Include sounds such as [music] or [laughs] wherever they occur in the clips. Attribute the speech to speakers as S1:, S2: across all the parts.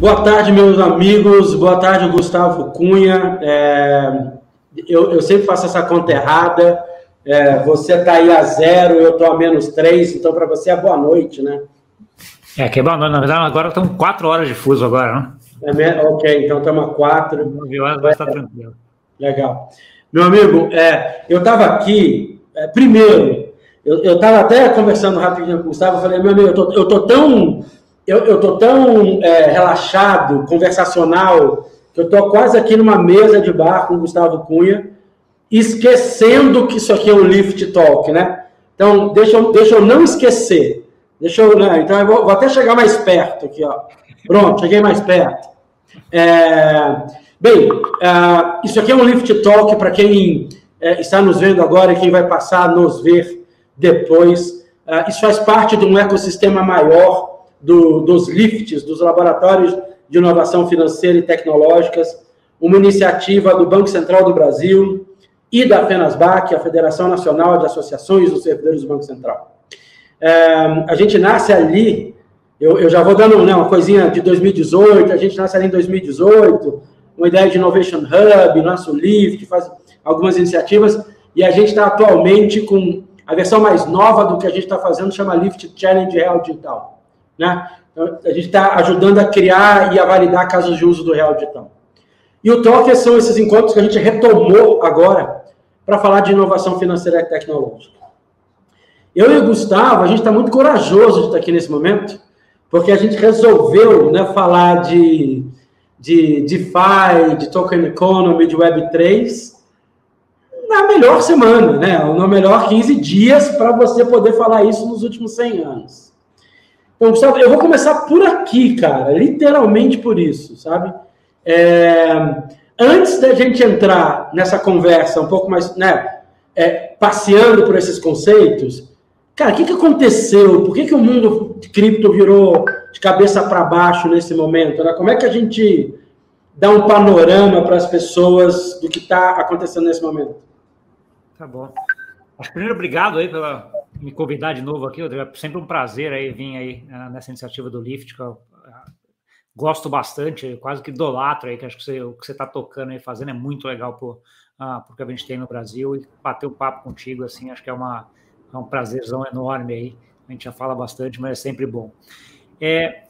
S1: Boa tarde, meus amigos. Boa tarde, Gustavo Cunha. É, eu, eu, sempre faço essa conta errada. É, você está aí a zero, eu estou a menos três, então para você é boa noite, né?
S2: É, que é boa noite. Na verdade, agora estão quatro horas de fuso agora,
S1: né? É, ok, então estamos a quatro.
S2: Nove horas vai estar tranquilo.
S1: Legal. Meu amigo, é, eu estava aqui, é, primeiro, eu estava até conversando rapidinho com o Gustavo, eu falei, meu amigo, eu tô, eu tô tão eu, eu tô tão é, relaxado, conversacional, que eu tô quase aqui numa mesa de bar com o Gustavo Cunha, esquecendo que isso aqui é um lift talk, né? Então, deixa eu, deixa eu não esquecer. Deixa eu, né? Então, eu vou, vou até chegar mais perto aqui, ó. Pronto, cheguei mais perto. É, bem, uh, isso aqui é um lift talk para quem é, está nos vendo agora e quem vai passar a nos ver depois. Uh, isso faz parte de um ecossistema maior do, dos LIFTs, dos Laboratórios de Inovação Financeira e Tecnológicas, uma iniciativa do Banco Central do Brasil e da FENASBAC, a Federação Nacional de Associações dos Servidores do Banco Central. É, a gente nasce ali, eu, eu já vou dando né, uma coisinha de 2018, a gente nasce ali em 2018, uma ideia de Innovation Hub, nosso LIFT, faz algumas iniciativas, e a gente está atualmente com a versão mais nova do que a gente está fazendo, chama Lift Challenge Real Digital. Né? Então, a gente está ajudando a criar e a validar casos de uso do real digital. E o TOC são esses encontros que a gente retomou agora para falar de inovação financeira e tecnológica. Eu e o Gustavo, a gente está muito corajoso de estar aqui nesse momento, porque a gente resolveu né, falar de, de DeFi, de Token Economy, de Web3, na melhor semana, né? No melhor 15 dias para você poder falar isso nos últimos 100 anos. Então, Gustavo, eu vou começar por aqui, cara, literalmente por isso, sabe? É, antes da gente entrar nessa conversa um pouco mais, né, é, passeando por esses conceitos, cara, o que, que aconteceu? Por que, que o mundo de cripto virou de cabeça para baixo nesse momento? Né? Como é que a gente dá um panorama para as pessoas do que está acontecendo nesse momento?
S2: Tá bom. Primeiro, obrigado aí pela, me convidar de novo aqui, É sempre um prazer aí vir aí uh, nessa iniciativa do Lift, que eu uh, gosto bastante, quase que idolatro aí, que acho que você, o que você está tocando aí, fazendo é muito legal por, uh, porque a gente tem no Brasil e bater o um papo contigo, assim, acho que é, uma, é um prazerzão enorme aí. A gente já fala bastante, mas é sempre bom. É,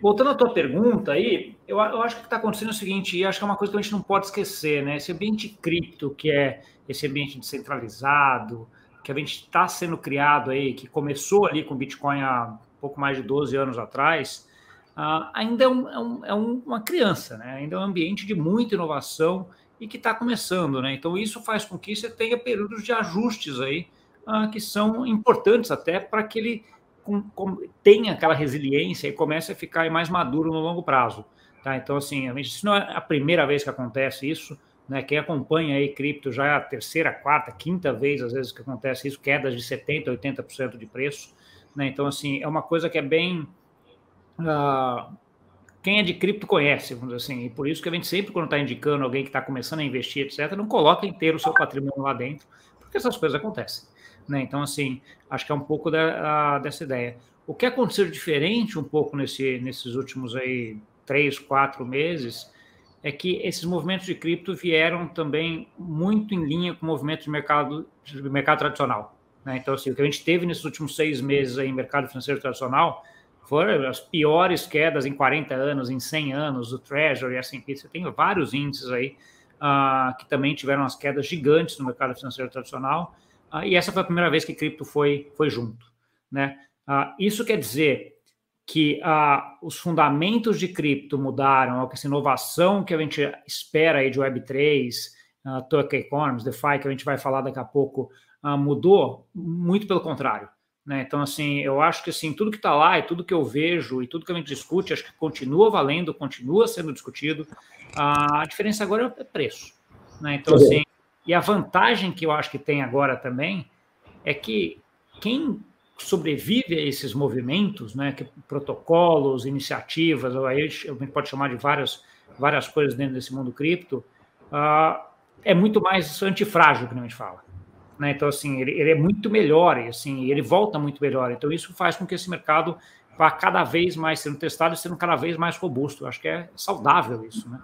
S2: voltando à tua pergunta aí, eu, eu acho que está acontecendo o seguinte, e acho que é uma coisa que a gente não pode esquecer, né? Esse ambiente cripto, que é esse ambiente descentralizado, que a gente está sendo criado aí, que começou ali com o Bitcoin há pouco mais de 12 anos atrás, uh, ainda é, um, é, um, é, uma criança, né? ainda é um ambiente de muita inovação e que está começando. Né? Então, isso faz com que você tenha períodos de ajustes aí, uh, que são importantes até para que ele com, com, tenha aquela resiliência e comece a ficar mais maduro no longo prazo. Tá? Então, assim, isso não é a primeira vez que acontece isso, né? Quem acompanha aí cripto já é a terceira, quarta, quinta vez, às vezes, que acontece isso, quedas de 70%, 80% de preço. Né? Então, assim, é uma coisa que é bem. Uh, quem é de cripto conhece, vamos dizer assim, e por isso que a gente sempre, quando está indicando alguém que está começando a investir, etc., não coloca inteiro o seu patrimônio lá dentro, porque essas coisas acontecem. Né? Então, assim, acho que é um pouco da, uh, dessa ideia. O que aconteceu diferente um pouco nesse, nesses últimos aí três, quatro meses é que esses movimentos de cripto vieram também muito em linha com o movimento de mercado, de mercado tradicional. Né? Então, assim, o que a gente teve nesses últimos seis meses aí em mercado financeiro tradicional foram as piores quedas em 40 anos, em 100 anos, do Treasury, S&P, você tem vários índices aí uh, que também tiveram as quedas gigantes no mercado financeiro tradicional, uh, e essa foi a primeira vez que cripto foi, foi junto. Né? Uh, isso quer dizer que ah, os fundamentos de cripto mudaram, essa inovação que a gente espera aí de Web3, uh, Token Economies, DeFi, que a gente vai falar daqui a pouco, uh, mudou? Muito pelo contrário. Né? Então, assim, eu acho que assim, tudo que está lá e tudo que eu vejo e tudo que a gente discute, acho que continua valendo, continua sendo discutido. a diferença agora é preço. Né? Então, assim, e a vantagem que eu acho que tem agora também é que quem sobrevive a esses movimentos, né, que protocolos, iniciativas, ou aí a gente pode chamar de várias, várias coisas dentro desse mundo cripto, uh, é muito mais antifrágil, que a gente fala. Né? Então, assim, ele, ele, é muito melhor, assim, ele volta muito melhor. Então, isso faz com que esse mercado para cada vevez mais sendo testado e sendo cada vez mais robusto. Eu acho que é saudável isso, né?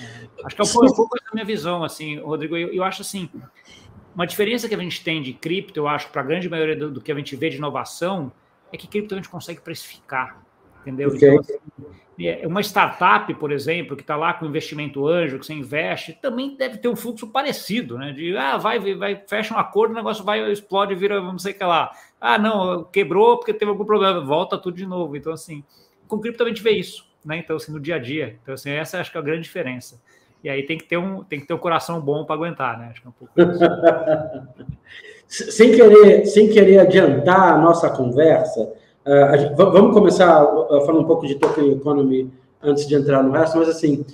S2: É, acho que é um pouco, da minha visão, assim, Rodrigo. Eu, eu, acho assim, uma diferença que a gente tem de cripto, eu acho, para a grande maioria do, do, que a gente vê de inovação, é que cripto a gente consegue precificar, entendeu? Okay. Então, assim, é, uma startup, por exemplo, que está lá com investimento anjo, que você investe, também deve ter um fluxo parecido, né? De ah, vai, vai, fecha um acordo, o negócio vai, explode, vira, não sei o que lá. Ah, não, quebrou porque teve algum problema, volta tudo de novo. Então, assim, com cripto a gente vê isso, né? Então, assim, no dia a dia. Então, assim, essa acho que é a grande diferença. E aí tem que ter um, tem que ter um coração bom para aguentar, né? Acho que é um pouco [laughs]
S1: sem querer, sem querer adiantar a nossa conversa, Uh, gente, vamos começar uh, falando um pouco de token economy antes de entrar no resto, mas assim,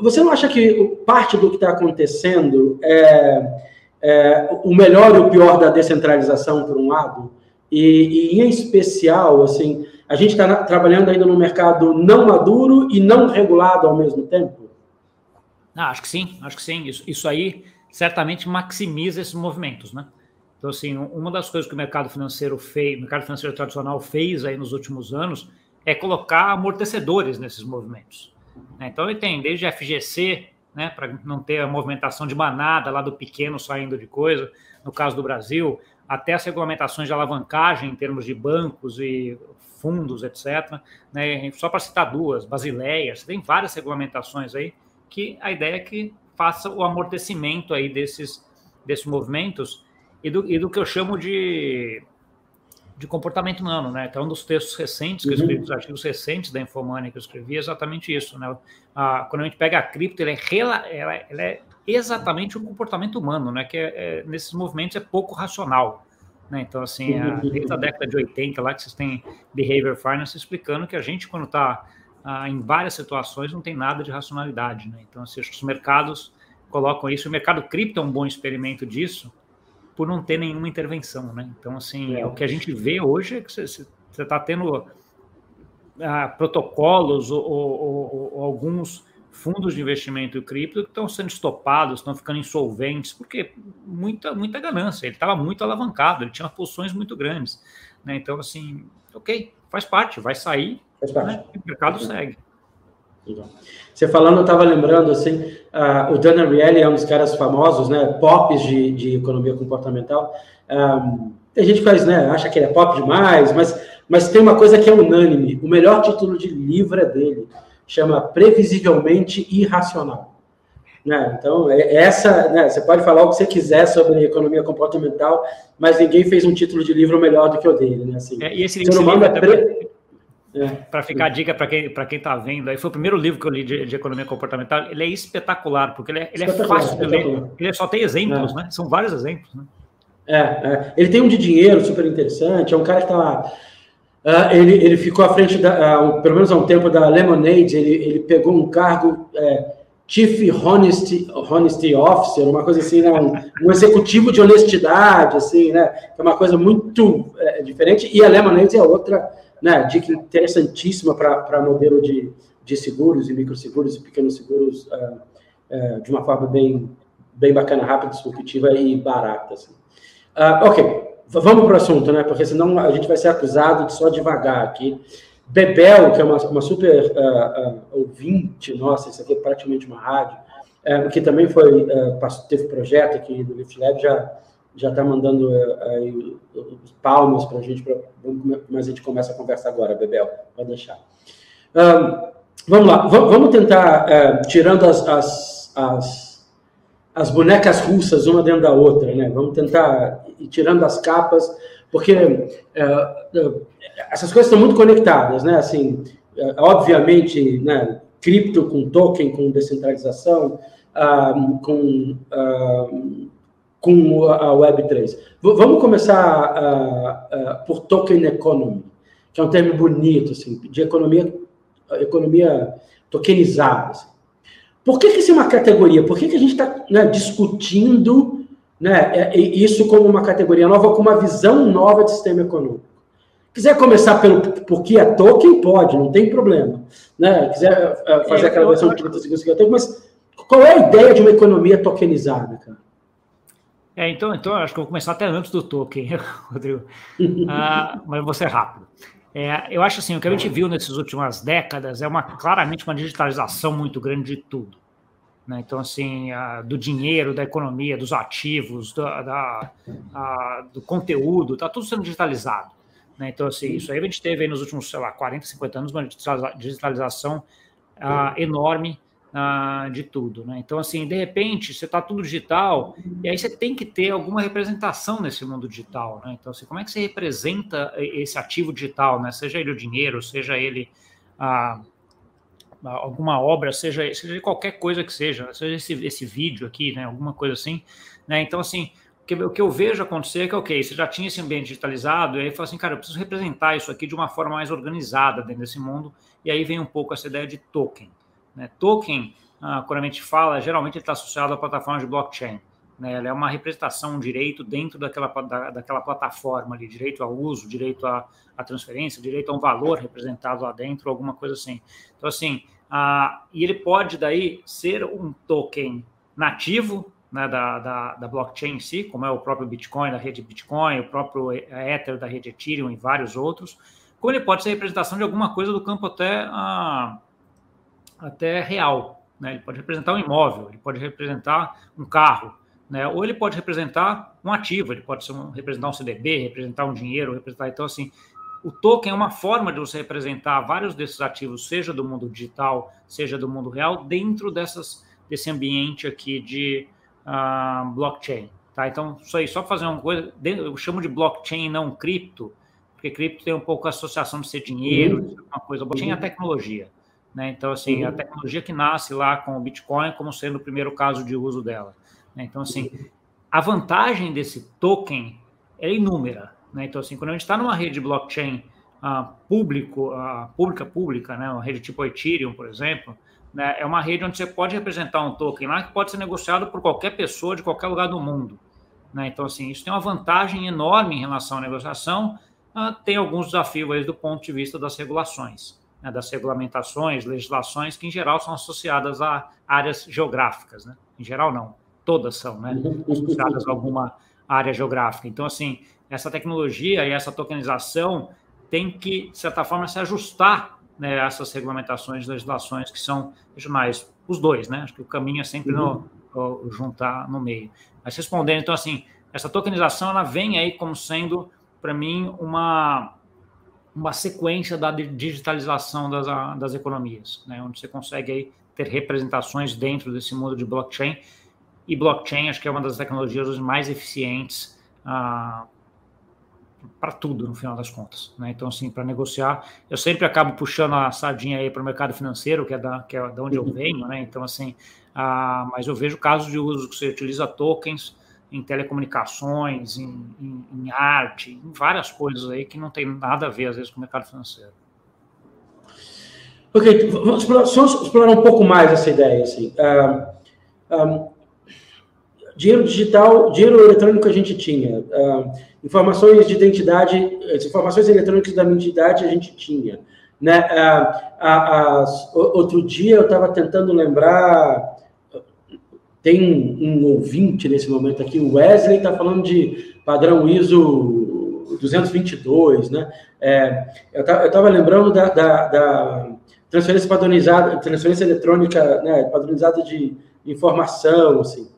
S1: você não acha que parte do que está acontecendo é, é, o melhor e o pior da descentralização, por um lado? E, e em especial, assim, a gente está trabalhando ainda no mercado não maduro e não regulado ao mesmo tempo?
S2: Ah, acho que sim, acho que sim. Isso, isso aí certamente maximiza esses movimentos, né? Então, assim, uma das coisas que o mercado financeiro fez, o mercado financeiro tradicional fez aí nos últimos anos é colocar amortecedores nesses movimentos. Né? Então, ele tem desde FGC, né, para não ter a movimentação de manada lá do pequeno saindo de coisa, no caso do Brasil, até as regulamentações de alavancagem em termos de bancos e fundos, etc. Né? Só para citar duas, Basileia, tem várias regulamentações aí que a ideia é que faça o amortecimento aí desses, desses movimentos e do, e do que eu chamo de, de comportamento humano, né? Então, um dos textos recentes que eu escrevi, uhum. dos artigos recentes da Infomania que eu escrevi, é exatamente isso, né? Ah, quando a gente pega a cripto, ela é, ela, ela é exatamente um comportamento humano, né? Que é, é, nesses movimentos é pouco racional. Né? Então, assim, a, desde a década de 80, lá que vocês têm Behavior Finance explicando que a gente, quando está ah, em várias situações, não tem nada de racionalidade. Né? Então, assim, os mercados colocam isso. O mercado cripto é um bom experimento disso, por não ter nenhuma intervenção, né? Então, assim, é. o que a gente vê hoje é que você está tendo ah, protocolos ou, ou, ou, alguns fundos de investimento cripto que estão sendo estopados, estão ficando insolventes, porque muita, muita ganância, ele estava muito alavancado, ele tinha posições muito grandes, né? Então, assim, ok, faz parte, vai sair, faz parte. Né? o mercado segue.
S1: Você falando, eu estava lembrando, assim, uh, o Dan Ariely é um dos caras famosos, né, pops de, de economia comportamental. Um, tem gente que faz, né, acha que ele é pop demais, mas, mas tem uma coisa que é unânime. O melhor título de livro é dele. Chama Previsivelmente Irracional. Né? Então, é, essa, né, você pode falar o que você quiser sobre economia comportamental, mas ninguém fez um título de livro melhor do que o dele. Né? Assim,
S2: é, e esse livro, é pre... É. Para ficar a dica para quem para quem está vendo, aí foi o primeiro livro que eu li de, de, economia comportamental. Ele é espetacular porque ele é, ele é fácil de ler. Ele só tem exemplos, é. né? São vários exemplos. Né?
S1: É, é, ele tem um de dinheiro super interessante. É um cara que está uh, ele, ele ficou à frente da, uh, pelo menos há um tempo da Lemonade. Ele, ele pegou um cargo é, Chief Honesty, Honesty Officer, uma coisa assim, né? um, um, executivo de honestidade, assim, né? É uma coisa muito é, diferente. E a Lemonade é outra né, dica interessantíssima para modelo de, de seguros e microseguros e pequenos seguros uh, uh, de uma forma bem, bem bacana, rápida, disruptiva e barata. Assim. Uh, ok, vamos para o assunto, né? Porque senão a gente vai ser acusado de só devagar aqui. Bebel, que é uma, uma super ouvinte, nossa, isso aqui é praticamente uma rádio, que também foi, teve projeto aqui do Lift Lab, já já está mandando é, aí, palmas para a gente, pra, mas a gente começa a conversa agora, Bebel, pode deixar. Um, vamos lá, vamos tentar, é, tirando as, as, as, as, bonecas russas uma dentro da outra, né? Vamos tentar ir tirando as capas, porque é, essas coisas estão muito conectadas, né? Assim, obviamente, né, cripto com token, com descentralização, um, com com a Web3. Vamos começar uh, uh, por token economy, que é um termo bonito, assim, de economia, economia tokenizada. Assim. Por que, que isso é uma categoria? Por que, que a gente está né, discutindo né, é, isso como uma categoria nova, com uma visão nova de sistema econômico? Quiser começar pelo por que é token, pode, não tem problema. Né? Quiser uh, fazer é, aquela versão de 30 segundos que eu tenho, mas qual é a ideia de uma economia tokenizada, cara?
S2: É, então, então acho que eu vou começar até antes do token, [laughs] Rodrigo. Ah, mas ser rápido. É, eu acho assim, o que a gente viu nessas últimas décadas é uma claramente uma digitalização muito grande de tudo. Né? Então, assim, a, do dinheiro, da economia, dos ativos, da, da a, do conteúdo, está tudo sendo digitalizado. Né? Então, assim, isso aí a gente teve nos últimos, sei lá, 40, 50 anos uma digitalização uh, enorme uh, de tudo. Né? Então, assim, de repente, você está tudo digital, e aí você tem que ter alguma representação nesse mundo digital. Né? Então, assim, como é que você representa esse ativo digital, né? seja ele o dinheiro, seja ele uh, alguma obra, seja, seja qualquer coisa que seja, seja esse, esse vídeo aqui, né? alguma coisa assim. Né? Então, assim, o que eu vejo acontecer é que, ok, você já tinha esse ambiente digitalizado, e aí fala assim, cara, eu preciso representar isso aqui de uma forma mais organizada dentro desse mundo, e aí vem um pouco essa ideia de token. Né? Token, ah, quando a gente fala, geralmente está associado à plataforma de blockchain. Né? Ela é uma representação, um direito dentro daquela, da, daquela plataforma ali, direito ao uso, direito à, à, transferência, direito a um valor representado lá dentro, alguma coisa assim. Então, assim, ah, e ele pode daí ser um token nativo né, da, da, da, blockchain em si, como é o próprio Bitcoin, da rede Bitcoin, o próprio Ether da rede Ethereum e vários outros, como ele pode ser representação de alguma coisa do campo até, ah, até real. Né? Ele pode representar um imóvel, ele pode representar um carro, né? ou ele pode representar um ativo, ele pode ser um, representar um CDB, representar um dinheiro, representar. Então, assim, o token é uma forma de você representar vários desses ativos, seja do mundo digital, seja do mundo real, dentro dessas, desse ambiente aqui de uh, blockchain. Tá? Então, isso aí, só fazer uma coisa, eu chamo de blockchain não cripto, porque cripto tem um pouco a associação de ser dinheiro, uhum. uma coisa. Blockchain é a tecnologia. Né? Então, assim, uhum. a tecnologia que nasce lá com o Bitcoin como sendo o primeiro caso de uso dela. Né? Então, assim, a vantagem desse token é inúmera. Né? Então, assim, quando a gente está numa rede blockchain uh, público, uh, pública, pública, né? uma rede tipo Ethereum, por exemplo, né? é uma rede onde você pode representar um token lá que pode ser negociado por qualquer pessoa de qualquer lugar do mundo. Né? Então, assim, isso tem uma vantagem enorme em relação à negociação, uh, tem alguns desafios aí do ponto de vista das regulações, né? das regulamentações, legislações que, em geral, são associadas a áreas geográficas. Né? Em geral, não, todas são né? associadas a alguma área geográfica. Então, assim, essa tecnologia e essa tokenização tem que, de certa forma, se ajustar né, a essas regulamentações, legislações que são regionais. Os dois, né? Acho que o caminho é sempre no, no, juntar no meio. Mas respondendo, então, assim, essa tokenização ela vem aí como sendo, para mim, uma, uma sequência da digitalização das, das economias, né? onde você consegue aí ter representações dentro desse mundo de blockchain. E blockchain, acho que é uma das tecnologias mais eficientes ah, para tudo, no final das contas. Né? Então, assim, para negociar, eu sempre acabo puxando a sardinha aí para o mercado financeiro, que é da, que é da onde eu uhum. venho, né? Então, assim, ah, mas eu vejo casos de uso que você utiliza tokens em telecomunicações, em, em, em, arte, em várias coisas aí que não tem nada a ver, às vezes, com o mercado financeiro.
S1: Ok, vamos explorar, explorar um pouco mais essa ideia. Assim. Uh, um, dinheiro digital, dinheiro eletrônico a gente tinha. Uh, informações de identidade, as informações eletrônicas da identidade a gente tinha. Né? Uh, outro dia eu estava tentando lembrar, tem um, um, ouvinte nesse momento aqui, o Wesley está falando de padrão ISO 222, né? É, eu estava lembrando da, da, da, transferência padronizada, transferência eletrônica, né, padronizada de informação, assim.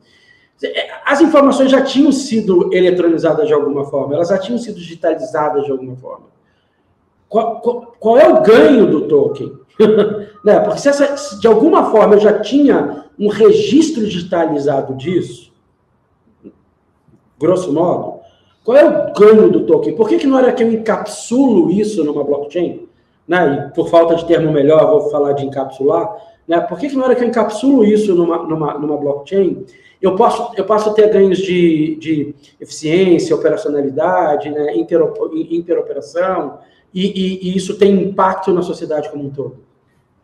S1: As informações já tinham sido eletronizadas de alguma forma, elas já tinham sido digitalizadas de alguma forma. Qual, qual, qual é o ganho do token? [laughs] né? Porque se, essa, se de alguma forma eu já tinha um registro digitalizado disso, grosso modo, qual é o ganho do token? Por que, que não era que eu encapsulo isso numa blockchain? Né? E por falta de termo melhor, vou falar de encapsular. Né? Por que, que não era que eu encapsulo isso numa, numa, numa blockchain? Eu posso, eu posso ter ganhos de, de eficiência, operacionalidade, né, interoperação, e, e, e, isso tem impacto na sociedade como um todo.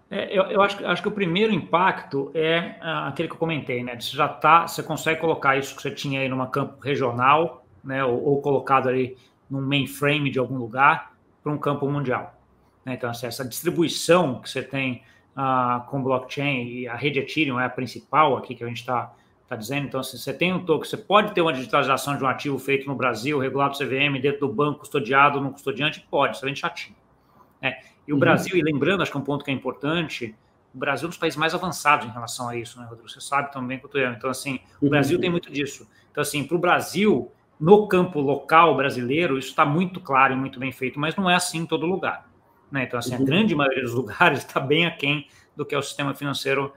S2: É, eu, eu acho, acho que o primeiro impacto é ah, aquele que eu comentei, né? Você já tá, você consegue colocar isso que você tinha aí numa campo regional, né? Ou, ou colocado ali num mainframe de algum lugar para um campo mundial. Né? Então, assim, essa distribuição que você tem ah, com blockchain e a rede Ethereum é a principal aqui que a gente está está dizendo. Então, se você tem um token, você pode ter uma digitalização de um ativo feito no Brasil, regulado CVM, dentro do banco, custodiado no custodiante? Pode, excelente chatinho. Né? E o uhum. Brasil, e lembrando, acho que é um ponto que é importante, o Brasil é um dos países mais avançados em relação a isso, né, Rodrigo? Você sabe também quanto eu. Então, assim, o Brasil uhum. tem muito disso. Então, assim, para o Brasil, no campo local brasileiro, isso está muito claro e muito bem feito, mas não é assim em todo lugar. Né? Então, assim, a uhum. grande maioria dos [laughs] lugares está bem aquém do que é o sistema financeiro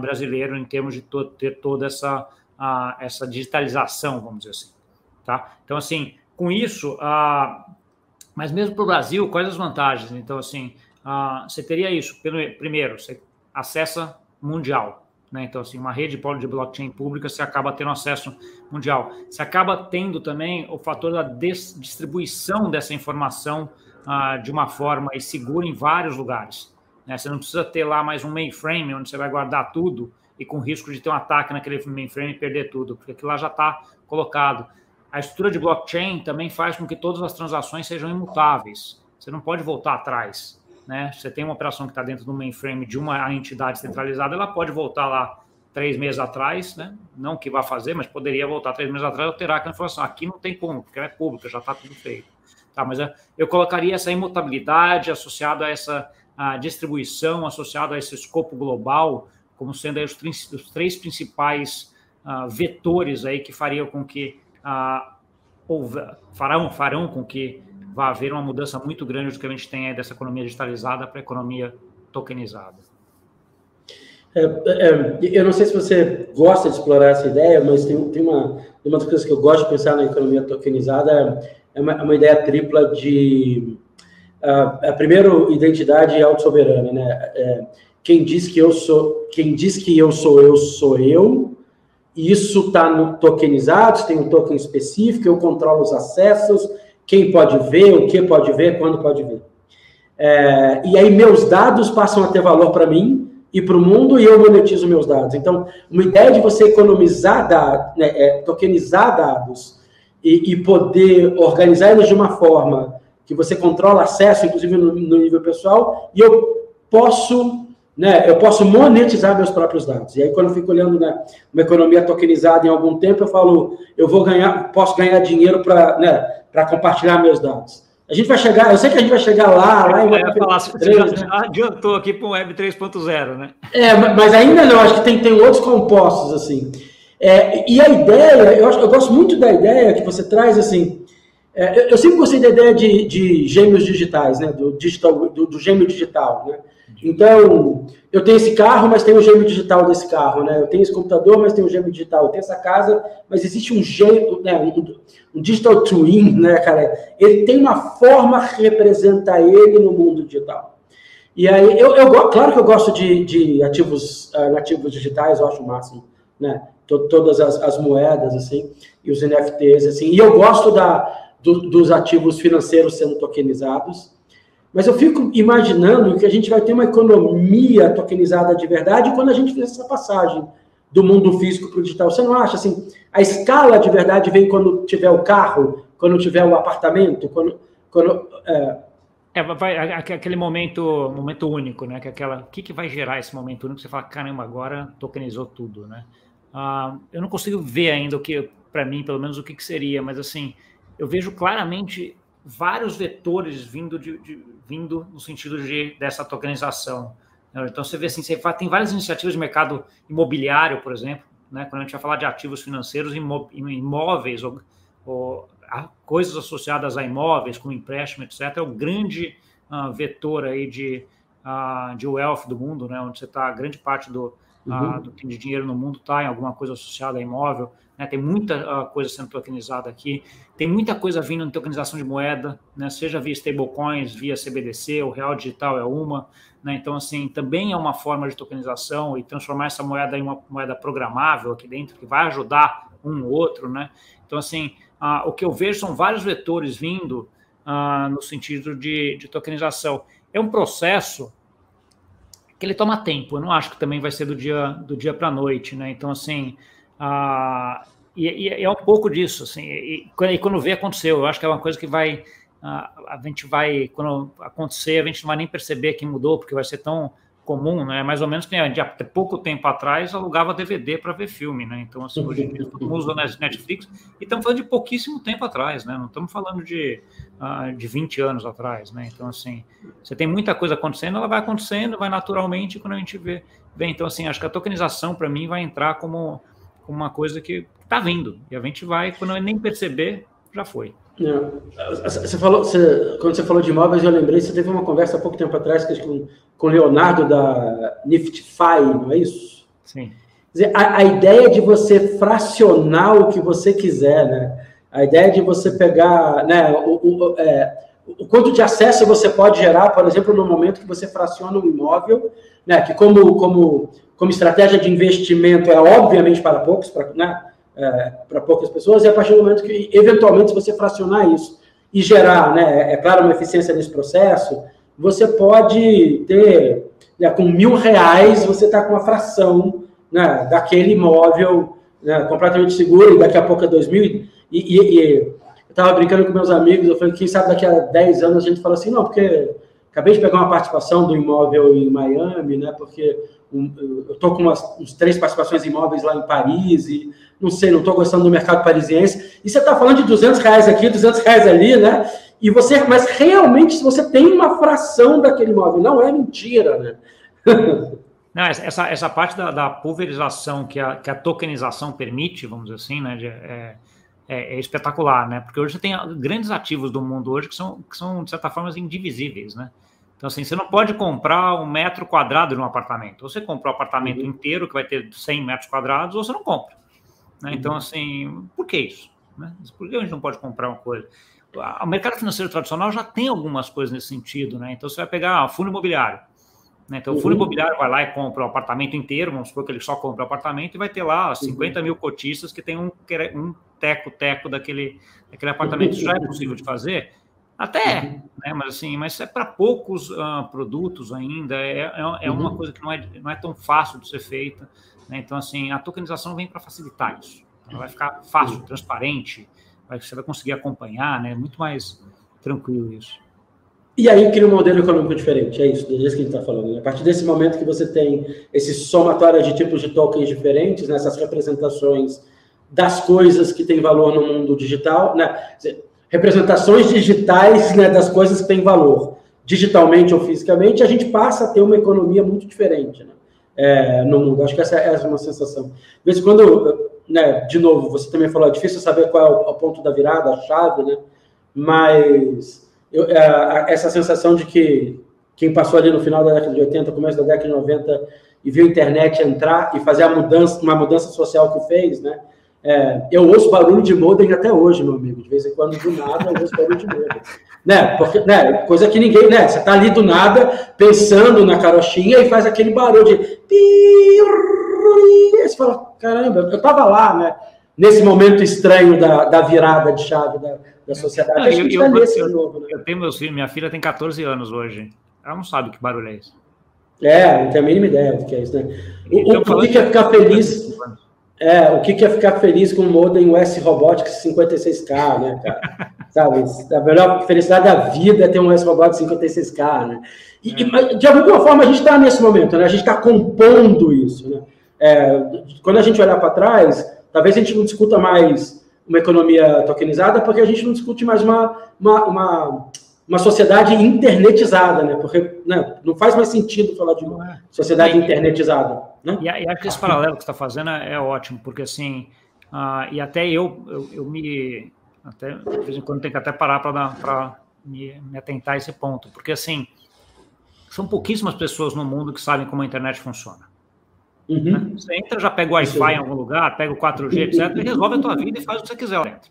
S2: brasileiro em termos de to ter toda essa, essa digitalização, vamos dizer assim. Tá? Então, assim, com isso, uh, mas mesmo para o Brasil, quais as vantagens? Então, assim, você teria isso. Primeiro, você acessa mundial. Né? Então, assim, uma rede de blockchain pública, você acaba tendo acesso mundial. Você acaba tendo também o fator da distribuição dessa informação de uma forma segura em vários lugares. Né? Você não precisa ter lá mais um mainframe onde você vai guardar tudo e com risco de ter um ataque naquele mainframe e perder tudo, porque aquilo lá já está colocado. A estrutura de blockchain também faz com que todas as transações sejam imutáveis. Você não pode voltar atrás. Né? Você tem uma operação que está dentro do mainframe de uma entidade centralizada, ela pode voltar lá três meses atrás, né? não que vá fazer, mas poderia voltar três meses atrás e alterar aquela informação. Aqui não tem como, porque ela é pública, já está tudo feito. Tá, mas eu colocaria essa imutabilidade associada a essa a distribuição associada a esse escopo global como sendo os, os, três principais uh, vetores aí que fariam com que uh, farão, farão com que vá haver uma mudança muito grande do que a gente tem dessa economia digitalizada para a economia tokenizada.
S1: É, é, eu não sei se você gosta de explorar essa ideia, mas tem, tem uma, uma das coisas que eu gosto de pensar na economia tokenizada é uma, é uma ideia tripla de a, primeiro identidade autossoberana, né? É, quem diz que eu sou, quem diz que eu sou eu sou eu. Isso está no tokenizado, tem um token específico, eu controlo os acessos, quem pode ver, o que pode ver, quando pode ver. É, e aí meus dados passam a ter valor para mim e para o mundo e eu monetizo meus dados. Então, uma ideia de você economizar dados, né, é, tokenizar dados e, e, poder organizar eles de uma forma que você controla acesso, inclusive no, no nível pessoal, e eu posso né, eu posso monetizar meus próprios dados. E aí, quando eu fico olhando né, uma economia tokenizada em algum tempo, eu falo, eu vou ganhar, posso ganhar dinheiro para né, compartilhar meus dados. A gente vai chegar, eu sei que a gente vai chegar lá, lá em
S2: Web falar, 3, você já, né? adiantou aqui para o Web 3.0, né?
S1: É, mas ainda não, acho que tem, tem outros compostos, assim. É, e a ideia, eu, eu gosto muito da ideia que você traz, assim, é, eu sempre gostei da ideia de, de gêmeos digitais, né? Do, digital, do, do, gêmeo digital, né? Então, eu tenho esse carro, mas tem o gêmeo digital desse carro, né? Eu tenho esse computador, mas tem o gêmeo digital. Eu tenho essa casa, mas existe um gêmeo, né? Um, um, digital twin, né, cara? Ele tem uma forma que representa ele no mundo digital. E aí, eu, eu claro que eu gosto de, de ativos uh, nativos digitais, eu acho o máximo, né? Todas as, as moedas, assim, e os NFTs, assim. E eu gosto da do, dos ativos financeiros sendo tokenizados. Mas eu fico imaginando que a gente vai ter uma economia tokenizada de verdade quando a gente fizer essa passagem do mundo físico para o digital. Você não acha assim? A escala de verdade vem quando tiver o carro, quando tiver o apartamento, quando. quando
S2: é... É, vai, aquele momento, momento único, né? Que é aquela, o que, que vai gerar esse momento único? Você fala, caramba, agora tokenizou tudo, né? Ah, eu não consigo ver ainda o que, para mim, pelo menos o que, que seria, mas assim, eu vejo claramente vários vetores vindo, de, de, vindo no sentido de, dessa tokenização. Então, você vê assim, você tem várias iniciativas de mercado imobiliário, por exemplo, né? quando a gente vai falar de ativos financeiros, imóveis ou, ou coisas associadas a imóveis, como empréstimo, etc., é o grande uh, vetor aí de, uh, de wealth do mundo, né? onde você está, grande parte do, uhum. do de dinheiro no mundo está em alguma coisa associada a imóvel. Né? Tem muita uh, coisa sendo tokenizada aqui, tem muita coisa vindo em tokenização de moeda, né? seja via stablecoins, via CBDC, o real digital é uma. Né? Então, assim, também é uma forma de tokenização e transformar essa moeda em uma moeda programável aqui dentro, que vai ajudar um ou outro. Né? Então, assim, uh, o que eu vejo são vários vetores vindo uh, no sentido de, de tokenização. É um processo que ele toma tempo. Eu não acho que também vai ser do dia do dia para a noite, né? Então assim, a, e, e, é um pouco disso, assim. E, e, quando vê aconteceu, eu acho que é uma coisa que vai a, a gente vai quando acontecer a gente não vai nem perceber que mudou porque vai ser tão comum, né? Mais ou menos que há pouco tempo atrás alugava DVD para ver filme, né? Então, assim, hoje em dia todo mundo usa Netflix e estamos falando de pouquíssimo tempo atrás, né? Não estamos falando de, uh, de 20 anos atrás, né? Então, assim, você tem muita coisa acontecendo, ela vai acontecendo, vai naturalmente quando a gente vê. Bem, então, assim, acho que a tokenização para mim vai entrar como, como uma coisa que está vindo e a gente vai, quando nem perceber, já foi.
S1: É. Você falou, você, quando você falou de imóveis, eu lembrei, você teve uma conversa há pouco tempo atrás com, com o Leonardo da Niftify, não é isso?
S2: Sim.
S1: Dizer, a, a, ideia de você fracionar o que você quiser, né? A ideia de você pegar, né, o, o, é, o quanto de acesso você pode gerar, por exemplo, no momento que você fraciona um imóvel, né, que como, como, como estratégia de investimento é obviamente para poucos, para, né, é, poucas pessoas, e a partir do momento que, eventualmente, se você fracionar isso e gerar, né, é claro, uma eficiência nesse processo, você pode ter, né, com mil reais, você está com uma fração né, daquele imóvel né, completamente seguro, e daqui a pouco é dois e, e, e eu estava brincando com meus amigos, eu falei, quem sabe daqui a 10 anos a gente fala assim, não, porque acabei de pegar uma participação do imóvel em Miami, né, porque eu estou com umas, uns três participações imóveis lá em Paris, e não sei, não estou gostando do mercado parisiense, e você está falando de 200 reais aqui, 200 reais ali, né? E você, mas realmente, se você tem uma fração daquele imóvel, não é mentira, né? [laughs]
S2: Não, essa, essa parte da, da pulverização que a, que a tokenização permite, vamos dizer assim, né, de, é, é, é, espetacular, né? Porque hoje você tem grandes ativos do mundo hoje que são, que são de certa forma, indivisíveis, né? Então, assim, você não pode comprar um metro quadrado de um apartamento. Ou você compra o um apartamento uhum. inteiro, que vai ter 100 metros quadrados, ou você não compra. Né? Então, uhum. assim, por que isso? Né? Por que a gente não pode comprar uma coisa? O mercado financeiro tradicional já tem algumas coisas nesse sentido, né? Então, você vai pegar ah, fundo imobiliário. Né? Então, o fundo uhum. imobiliário vai lá e compra o apartamento inteiro, vamos supor que ele só compra o apartamento e vai ter lá 50 uhum. mil cotistas que tem um, um teco-teco daquele, daquele apartamento. Isso já é possível de fazer? Até é, uhum. né? mas assim, mas é para poucos uh, produtos ainda, é, é, é uma coisa que não é, não é tão fácil de ser feita. Né? Então, assim, a tokenização vem para facilitar isso. Ela vai ficar fácil, transparente, vai, você vai conseguir acompanhar, né? Muito mais tranquilo isso.
S1: E aí cria um modelo econômico diferente, é isso, isso que a gente está falando. Né? A partir desse momento que você tem esse somatório de tipos de tokens diferentes, nessas né? representações das coisas que têm valor no mundo digital, né? Representações digitais né, das coisas que têm valor, digitalmente ou fisicamente, a gente passa a ter uma economia muito diferente. Né? é, no mundo. Acho que essa, essa é uma sensação. De vez em quando, né, de novo, você também falou, é difícil saber qual é o, o ponto da virada, a chave, né? Mas eu, é, essa sensação de que quem passou ali no final da década de 80, começo da década de 90 e viu a internet entrar e fazer a mudança, uma mudança social que fez, né? É, eu ouço barulho de modem até hoje, meu amigo. De vez em quando, do nada, eu ouço barulho de modem. né? Porque, né? Coisa que ninguém, né? Você tá ali do nada, pensando na carochinha e faz aquele barulho de... Você fala, caramba, eu tava lá, né? Nesse momento estranho da, da virada de chave da, da sociedade. Não, gente
S2: eu, tá eu, eu, novo, né? eu tenho meus filhos, minha filha tem 14 anos hoje. Ela não sabe que barulho é esse.
S1: É, não tem a mínima ideia do que é isso, né? O, então, o, o que é ficar feliz... É, o que, que é ficar feliz com o modem US Robotics 56K, né, cara? [laughs] Sabe? A melhor felicidade da vida é ter um US Robotics 56K, né? E, é. de alguma forma a gente está nesse momento, né? A gente está compondo isso, né? É, quando a gente olhar para trás, talvez a gente não discuta mais uma economia tokenizada, porque a gente não discute mais uma, uma, uma uma sociedade internetizada, né? Porque né, não faz mais sentido falar de uma é. sociedade internetizada. Né?
S2: E, e acho que esse paralelo que você está fazendo é, é, ótimo, porque assim, uh, e até eu, eu, eu, me. Até, de vez em quando tenho que até parar para me, me atentar a esse ponto, porque assim, são pouquíssimas pessoas no mundo que sabem como a internet funciona. Uhum. Né? Você entra, já pega o Wi-Fi em algum lugar, pega o 4G, etc., e resolve a tua vida e faz o que você quiser lá dentro.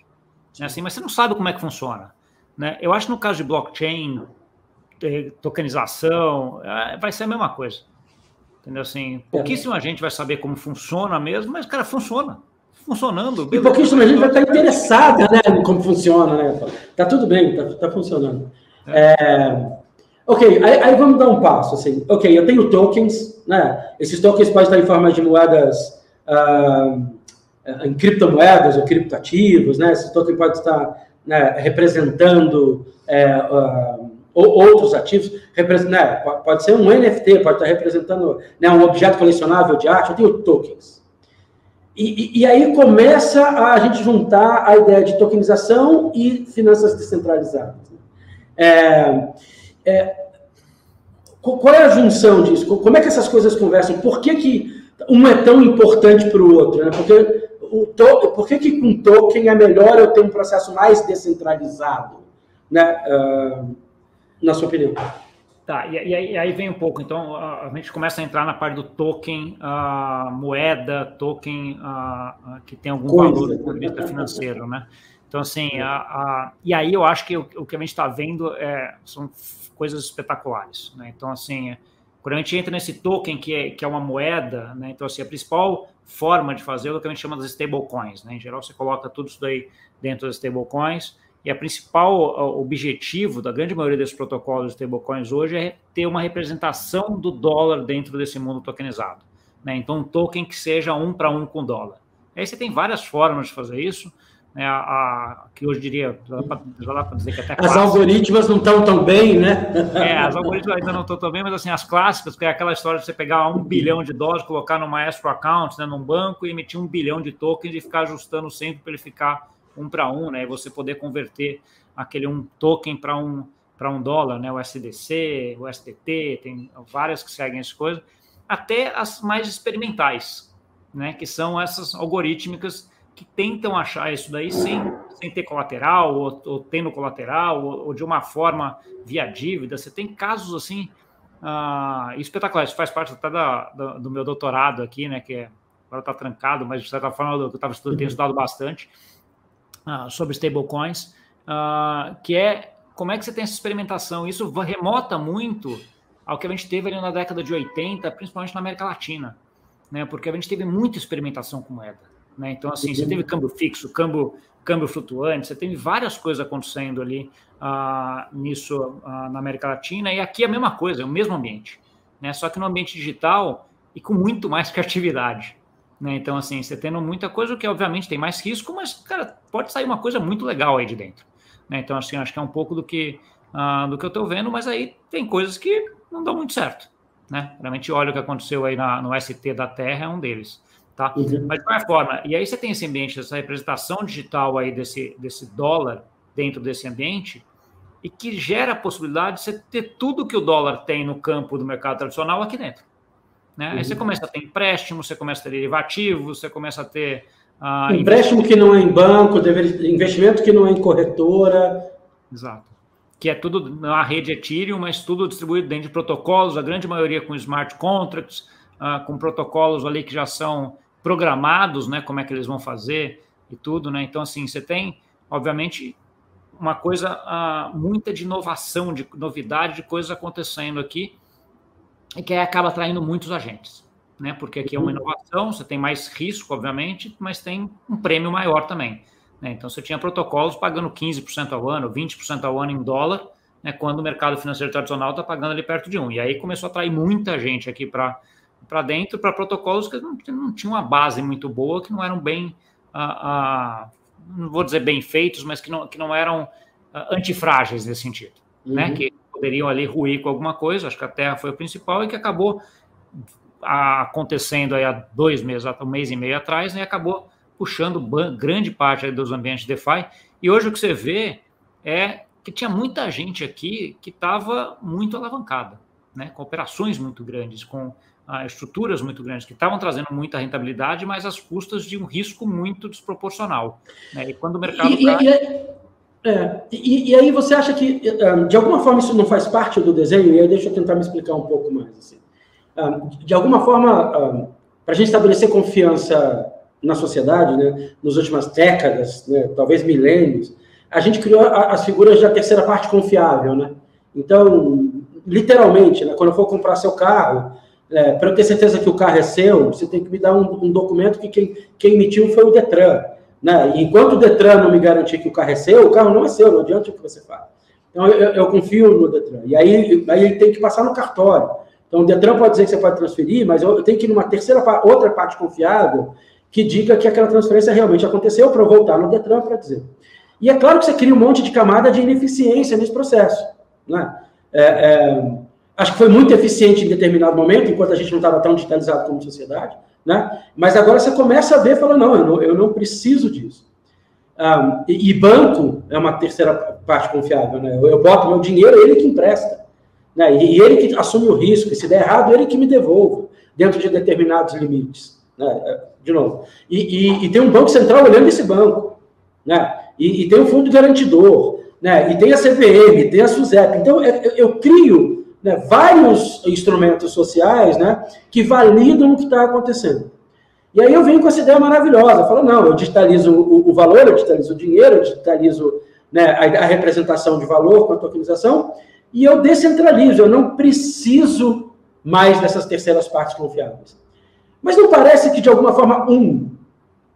S2: É assim, mas você não sabe como é que funciona. Né? Eu acho que no caso de blockchain, tokenização, é, vai ser a mesma coisa. Entendeu? Assim, pouquíssima gente vai saber como funciona mesmo, mas, cara, funciona. Funcionando.
S1: E pouquíssima gente vai estar interessada né, em como funciona, né? Tá tudo bem, tá, tá funcionando. É. É, ok, aí, aí, vamos dar um passo. Assim. Ok, eu tenho tokens, né? Esses tokens podem estar em forma de moedas, uh, em criptomoedas ou criptoativos, né? Esse token pode estar né, representando é, uh, ou outros ativos, né, pode ser um NFT, pode estar representando né, um objeto colecionável de arte, eu tenho tokens. E, e, e, aí começa a gente juntar a ideia de tokenização e finanças descentralizadas. É, é, qual é a junção disso? Como é que essas coisas conversam? Por que, que um é tão importante para o outro? Né? Porque o to, por que, que com token é melhor eu ter um processo mais descentralizado? Né? Uh, na sua opinião.
S2: Tá, e, e, aí vem um pouco, então a, gente começa a entrar na parte do token, a moeda, token a, que tem algum Coisa. valor do ponto de vista financeiro, né? Então, assim, a, a, e aí eu acho que o, o que a gente está vendo é, são coisas espetaculares, né? Então, assim, quando a gente entra nesse token que é, que é uma moeda, né? Então, assim, a principal forma de fazer é o que a gente chama das stablecoins, né? Em geral, você coloca tudo isso daí dentro das stablecoins, e a principal objetivo da grande maioria desses protocolos de stablecoins hoje é ter uma representação do dólar dentro desse mundo tokenizado. Né? Então, um token que seja um para um com o dólar. Aí você tem várias formas de fazer isso. Né? A, a, que hoje diria, já dá para dizer que até
S1: As algoritmas não estão tão bem, né?
S2: É, as algoritmas ainda não estão tão bem, mas assim, as clássicas, que é aquela história de você pegar um bilhão de dólares, colocar numa escrow account, né, num banco, e emitir um bilhão de tokens e ficar ajustando sempre para ele ficar um para um, né? E você poder converter aquele um token para um para um dólar, né? O SDC, o STT, tem várias que seguem essas coisas, até as mais experimentais, né? Que são essas algorítmicas que tentam achar isso daí sem, sem ter colateral, ou, ou tendo colateral, ou, ou, de uma forma via dívida. Você tem casos assim uh, espetaculares. Faz parte até da, da, do meu doutorado aqui, né? Que é, agora está trancado, mas de certa forma eu estava estudando, tenho estudado bastante uh, sobre stablecoins, uh, que é como é que você tem essa experimentação. Isso remota muito ao que a gente teve ali na década de 80, principalmente na América Latina, né? Porque a gente teve muita experimentação com moeda, né? Então, assim, você teve câmbio fixo, câmbio, câmbio flutuante, você teve várias coisas acontecendo ali uh, nisso uh, na América Latina, e aqui é a mesma coisa, é o mesmo ambiente, né? Só que no ambiente digital e com muito mais [laughs] criatividade, né? Então, assim, você tendo muita coisa, que obviamente tem mais risco, mas, cara, pode sair uma coisa muito legal aí de dentro. Né? Então, assim, acho que é um pouco do que, uh, do que eu estou vendo, mas aí tem coisas que não dão muito certo. Né? Realmente, olha o que aconteceu aí na, no ST da Terra, é um deles. Tá? Uhum. Mas de qualquer forma, e aí você tem esse ambiente, essa representação digital aí desse, desse dólar dentro desse ambiente, e que gera a possibilidade de você ter tudo que o dólar tem no campo do mercado tradicional aqui dentro. Né? Uhum. Aí você começa a ter empréstimo, você começa a ter derivativos, você começa a ter.
S1: Uh, empréstimo que não é em banco, investimento que não é em corretora.
S2: Exato. Que é tudo na rede Ethereum, mas tudo distribuído dentro de protocolos, a grande maioria com smart contracts, uh, com protocolos ali que já são programados, né? Como é que eles vão fazer e tudo, né? Então, assim, você tem, obviamente, uma coisa, uh, muita de inovação, de novidade, de coisas acontecendo aqui que acaba atraindo muitos agentes, né? Porque aqui é uma inovação, você tem mais risco, obviamente, mas tem um prêmio maior também. Né? Então, você tinha protocolos pagando 15% ao ano, 20% ao ano em dólar, né? quando o mercado financeiro tradicional está pagando ali perto de um. E aí começou a atrair muita gente aqui para para dentro, para protocolos que não, não tinham uma base muito boa, que não eram bem, ah, ah, não vou dizer bem feitos, mas que não, que não eram ah, antifrágeis nesse sentido, né? uhum. né? Que poderiam ali ruir com alguma coisa, acho que a Terra foi o principal e que acabou acontecendo aí há dois meses, há um mês e meio atrás, né, e acabou puxando grande parte dos ambientes DeFi. E hoje o que você vê é que tinha muita gente aqui que estava muito alavancada, né, com operações muito grandes, com ah, estruturas muito grandes, que estavam trazendo muita rentabilidade, mas às custas de um risco muito desproporcional. Né? E quando o mercado. E, cai...
S1: é, e, e, aí você acha que, é, de alguma forma, isso não faz parte do desenho? E aí deixa eu tentar me explicar um pouco mais. Assim. É, de alguma forma, é, para a gente estabelecer confiança na sociedade, né, nas últimas décadas, né, talvez milênios, a gente criou as figuras da terceira parte confiável. Né? Então, literalmente, né, quando eu for comprar seu carro, é, para eu ter certeza que o carro é seu, você tem que me dar um, um documento que quem, quem emitiu foi o Detran. Né? E enquanto o Detran não me garantir que o carro é seu, o carro não é seu, não adianta o que você faz. Então, eu, eu confio no Detran. E aí, aí ele tem que passar no cartório. Então, o Detran pode dizer que você pode transferir, mas eu tenho que ir numa terceira, outra parte confiável que diga que aquela transferência realmente aconteceu para eu voltar no Detran para dizer. E é claro que você cria um monte de camada de ineficiência nesse processo. Né? É, é, acho que foi muito eficiente em determinado momento, enquanto a gente não estava tão digitalizado como sociedade, né? Mas agora você começa a ver e fala, não, eu não, eu não preciso disso. Um, e, e, banco é uma terceira parte confiável, né? Eu, eu boto meu dinheiro, ele que empresta. Né? E, e, ele que assume o risco. E se der errado, ele que me devolva, dentro de determinados limites. Né? É, de novo. E, e, tem um banco central olhando esse banco. Né? E, tem um fundo garantidor. Né? E tem a CVM, tem a SUSEP. Então, eu, eu crio né, vários instrumentos sociais né, que validam o que está acontecendo. E aí eu venho com essa ideia maravilhosa. Falo, não, eu digitalizo o, o valor, eu digitalizo o dinheiro, eu digitalizo né, a, a, representação de valor com a tokenização, e eu descentralizo, eu não preciso mais dessas terceiras partes confiáveis. Mas não parece que, de alguma forma, um,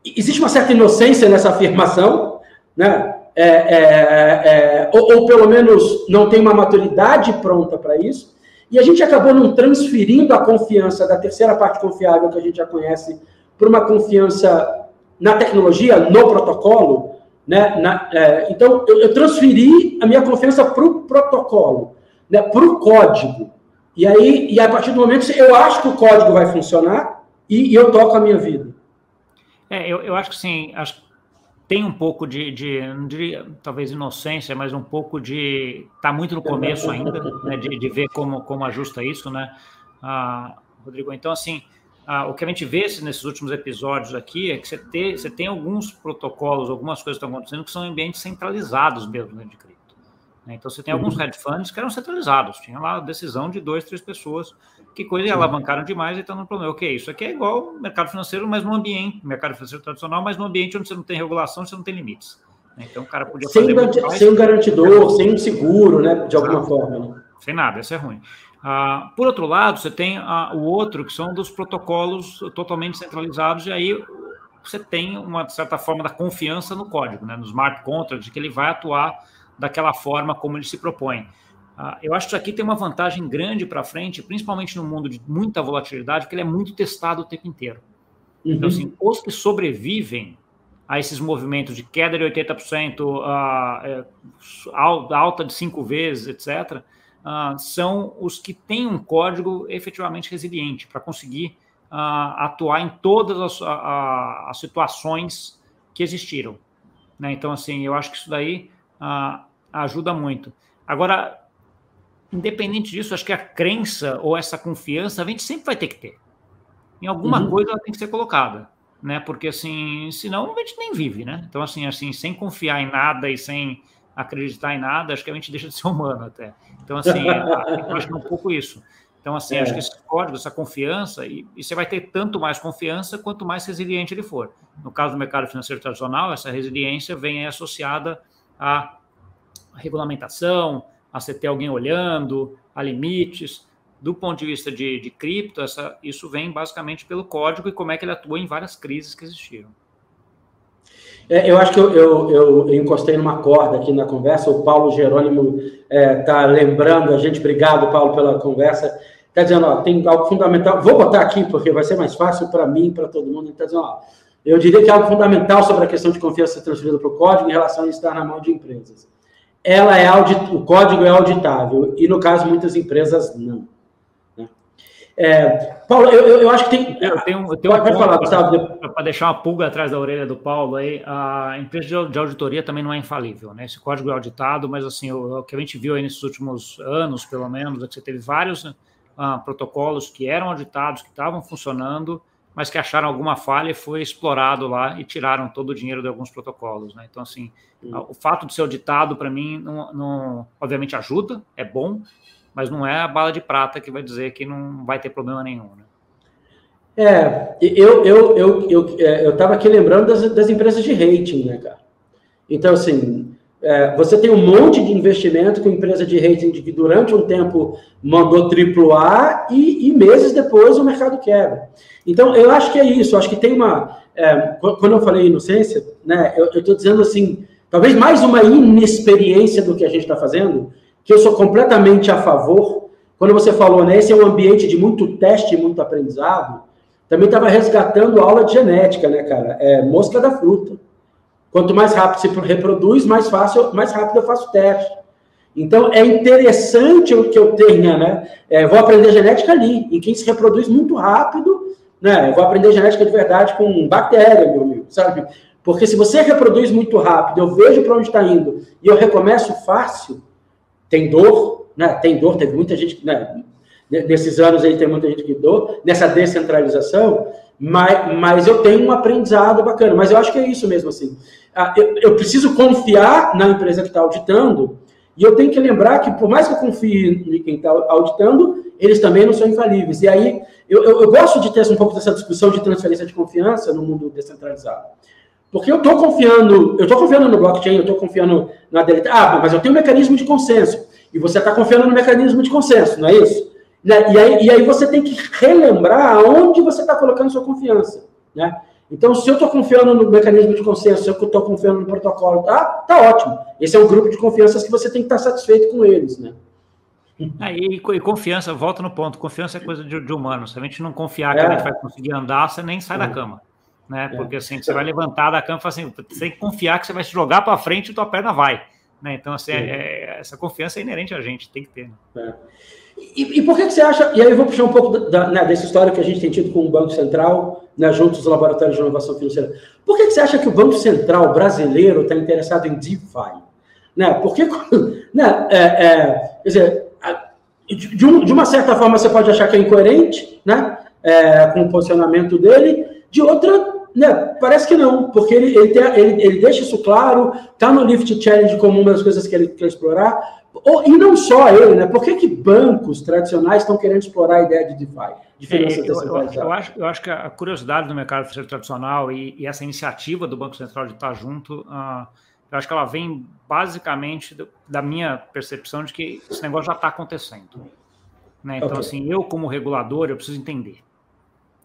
S1: existe uma certa inocência nessa afirmação, né? É, é, é, ou, ou, pelo menos não tem uma maturidade pronta para isso, e a gente acabou não transferindo a confiança da terceira parte confiável que a gente já conhece por uma confiança na tecnologia, no protocolo, né? Na, é, então, eu, eu, transferi a minha confiança para o protocolo, né? para o código. E aí, e a partir do momento eu acho que o código vai funcionar e, e eu toco a minha vida.
S2: É, eu, eu acho que sim, acho tem um pouco de, de, diria talvez inocência, mas um pouco de tá muito no começo ainda, né, de, de ver como, como ajusta isso, né, ah, Rodrigo. Então assim, ah, o que a gente vê nesses últimos episódios aqui é que você, tem você tem alguns protocolos, algumas coisas que estão acontecendo que são ambientes centralizados mesmo dentro de. Né? Então, você tem alguns uhum. hedge funds que eram centralizados, tinha lá a decisão de duas, três pessoas, que coisa e alavancaram demais e estão no problema. Ok, isso aqui é igual mercado financeiro, mas no ambiente, mercado financeiro tradicional, mas no ambiente onde você não tem regulação, você não tem limites. Né? Então, o cara podia
S1: sem fazer. sem um garantidor, sem um seguro, né? De alguma forma. Né?
S2: Sem nada, isso é ruim. Ah, por outro lado, você tem ah, o outro, que são dos protocolos totalmente centralizados, e aí você tem uma certa forma da confiança no código, né, no smart contract, de que ele vai atuar daquela forma como ele se propõe. Ah, eu acho que isso aqui tem uma vantagem grande para frente, principalmente no mundo de muita volatilidade, porque ele é muito testado o tempo inteiro. Uhum. Então, assim, os que sobrevivem a esses movimentos de queda de 80%, uh, é, alta de cinco vezes, etc., uh, são os que têm um código efetivamente resiliente para conseguir atuar em todas as, as, situações que existiram. Né? Então, assim, eu acho que isso daí ajuda muito. Agora, independente disso, acho que a crença ou essa confiança a gente sempre vai ter que ter. Em alguma uhum. coisa ela tem que ser colocada, né? Porque assim, senão a gente nem vive, né? Então assim, assim, sem confiar em nada e sem acreditar em nada, acho que a gente deixa de ser humano até. Então, assim, [laughs] eu acho que é um pouco isso. Então, assim, é. acho que esse código, essa confiança, e, e, você vai ter tanto mais confiança quanto mais resiliente ele for. No caso do mercado financeiro tradicional, essa resiliência vem associada à regulamentação, a você ter alguém olhando, a limites. Do ponto de vista de, de cripto, essa, isso vem basicamente pelo código e como é que ele atua em várias crises que existiram.
S1: É, eu acho que eu, eu, eu, encostei numa corda aqui na conversa. O Paulo Jerônimo está é, tá lembrando a gente. Obrigado, Paulo, pela conversa. Está dizendo, ó, tem algo fundamental. Vou botar aqui porque vai ser mais fácil para mim para todo mundo. Está dizendo, ó, eu diria que é algo fundamental sobre a questão de confiança transferida para o código em relação a estar na mão de empresas. Ela é audit, o código é auditável e no caso muitas empresas não. É, Paulo, eu, eu, acho que tem.
S2: Eu tenho, eu tenho pode, um falar, Gustavo. Para deixar uma pulga atrás da orelha do Paulo aí, a empresa de auditoria também não é infalível, né? Esse código é auditado, mas assim, o, o que a gente viu aí nesses últimos anos, pelo menos, é que você teve vários uh, protocolos que eram auditados, que estavam funcionando, mas que acharam alguma falha e foi explorado lá e tiraram todo o dinheiro de alguns protocolos, né? Então, assim, hum. o fato de ser auditado, para mim, não, não, obviamente ajuda, é bom, mas não é a bala de prata que vai dizer que não vai ter problema nenhum. Né?
S1: É, eu eu eu eu é, eu estava aqui lembrando das, das empresas de rating, né, cara? Então assim, é, você tem um monte de investimento com empresa de rating que durante um tempo mandou AAA e, e meses depois o mercado quebra. Então eu acho que é isso. Acho que tem uma é, quando eu falei inocência, né? Eu estou dizendo assim, talvez mais uma inexperiência do que a gente está fazendo que eu sou completamente a favor. Quando você falou, né, esse é um ambiente de muito teste e muito aprendizado, também estava resgatando a aula de genética, né, cara? É mosca da fruta. Quanto mais rápido se reproduz, mais fácil, mais rápido eu faço teste. Então, é interessante o que eu tenha, né? É, vou aprender genética ali, em quem se reproduz muito rápido, né? Eu vou aprender genética de verdade com bactéria, meu amigo, sabe? Porque se você reproduz muito rápido, eu vejo para onde está indo e eu recomeço fácil, tem dor, né? Tem dor, teve muita gente, né? Nesses anos aí tem muita gente que dor, nessa descentralização, mas, mas eu tenho um aprendizado bacana. Mas eu acho que é isso mesmo, assim. Ah, eu, eu preciso confiar na empresa que está auditando, e eu tenho que lembrar que, por mais que eu confie em quem está auditando, eles também não são infalíveis. E aí, eu, eu, eu, gosto de ter um pouco dessa discussão de transferência de confiança no mundo descentralizado. Porque eu estou confiando, eu estou confiando no blockchain, eu estou confiando na deleta. Ah, mas eu tenho um mecanismo de consenso. E você está confiando no mecanismo de consenso, não é isso? Né? E aí, e aí você tem que relembrar aonde você está colocando sua confiança. Né? Então, se eu estou confiando no mecanismo de consenso, se eu estou confiando no protocolo, tá, tá ótimo. Esse é um grupo de confianças que você tem que estar tá satisfeito com eles, né?
S2: Aí, e confiança, volta no ponto, confiança é coisa de, de humano. Se a gente não confiar que a gente vai conseguir andar, você nem sai da cama. Né? Porque assim, você vai levantar da cama e assim, você tem que confiar que você vai se jogar para frente e tua perna vai. Né? Então, assim, é, é, essa confiança é inerente a gente, tem que ter. Né?
S1: É. E, e, por que, que, você acha, e aí eu vou puxar um pouco da, né, dessa história que a gente tem tido com o Banco Central, né, junto aos laboratórios de inovação financeira. Por que, que você acha que o Banco Central brasileiro está interessado em DeFi? Né, porque, [laughs] né, é, é, quer dizer, de, um, de, uma certa forma você pode achar que é incoerente, né, é, com o posicionamento dele, de outra, né, parece que não, porque ele, ele, tem, ele, ele deixa isso claro, está no Lift Challenge como uma das coisas que ele quer explorar, e não só ele, né? Por que, que bancos tradicionais estão querendo explorar a ideia de DeFi? De
S2: é, eu, eu, eu, acho, eu acho que a curiosidade do mercado financeiro tradicional e, e, essa iniciativa do Banco Central de estar junto, uh, eu acho que ela vem basicamente do, da minha percepção de que esse negócio já está acontecendo. Né? Então, okay. assim, eu como regulador, eu preciso entender.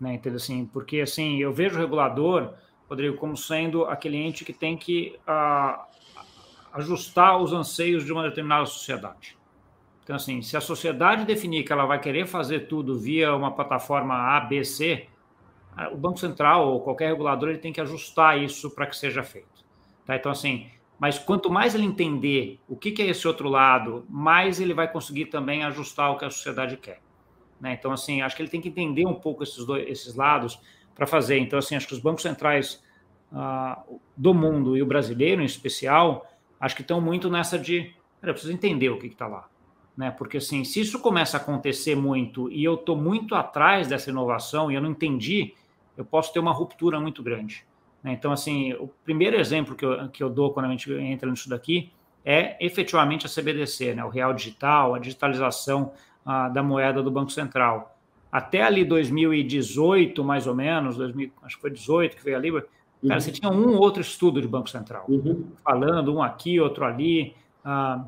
S2: Né? Entendeu? Assim, porque assim, eu vejo o regulador, Rodrigo, como sendo aquele ente que tem que uh, ajustar os anseios de uma determinada sociedade. Então, assim, se a sociedade definir que ela vai querer fazer tudo via uma plataforma A, B, C, o Banco Central ou qualquer regulador ele tem que ajustar isso para que seja feito. Tá? Então, assim, mas quanto mais ele entender o que, que, é esse outro lado, mais ele vai conseguir também ajustar o que a sociedade quer. Né? Então, assim, acho que ele tem que entender um pouco esses, dois, esses lados para fazer. Então, assim, acho que os bancos centrais uh, do mundo e o brasileiro em especial, acho que estão muito nessa de, eu preciso entender o que está lá. Né? Porque assim, se isso começa a acontecer muito e eu estou muito atrás dessa inovação e eu não entendi, eu posso ter uma ruptura muito grande. Né? Então, assim, o primeiro exemplo que eu, que eu dou quando a gente entra nisso daqui é efetivamente a CBDC, né? o real digital, a digitalização da moeda do Banco Central. Até ali 2018, mais ou menos, 2000, acho que foi 18 que veio a Libra, Cara, você tinha um outro estudo de Banco Central, uhum. falando um aqui, outro ali, ah,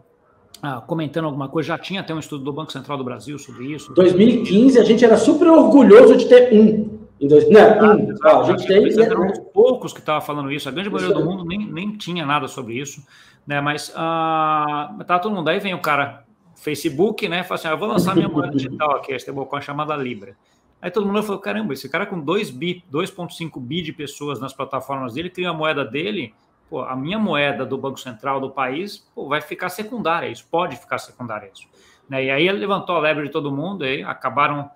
S2: ah, comentando alguma coisa. Já tinha até um estudo do Banco Central do Brasil sobre isso.
S1: 2015, a gente era super orgulhoso de ter um. Em dois, não, ah, um.
S2: Ah, a gente tem. Eram um dos poucos que estava falando isso. A grande maioria do mundo nem, nem tinha nada sobre isso. Né? Mas ah, tá todo mundo. Aí vem o cara, Facebook, né? Fala assim: ah, eu vou lançar minha moeda digital aqui, a stablecoin chamada Libra. Aí todo mundo falou: caramba, esse cara com 2 bi, 2,5 bi de pessoas nas plataformas dele, cria a moeda dele. Pô, a minha moeda do Banco Central do país pô, vai ficar secundária, isso pode ficar secundária. Isso. Né? E aí levantou a lebre de todo mundo, e acabaram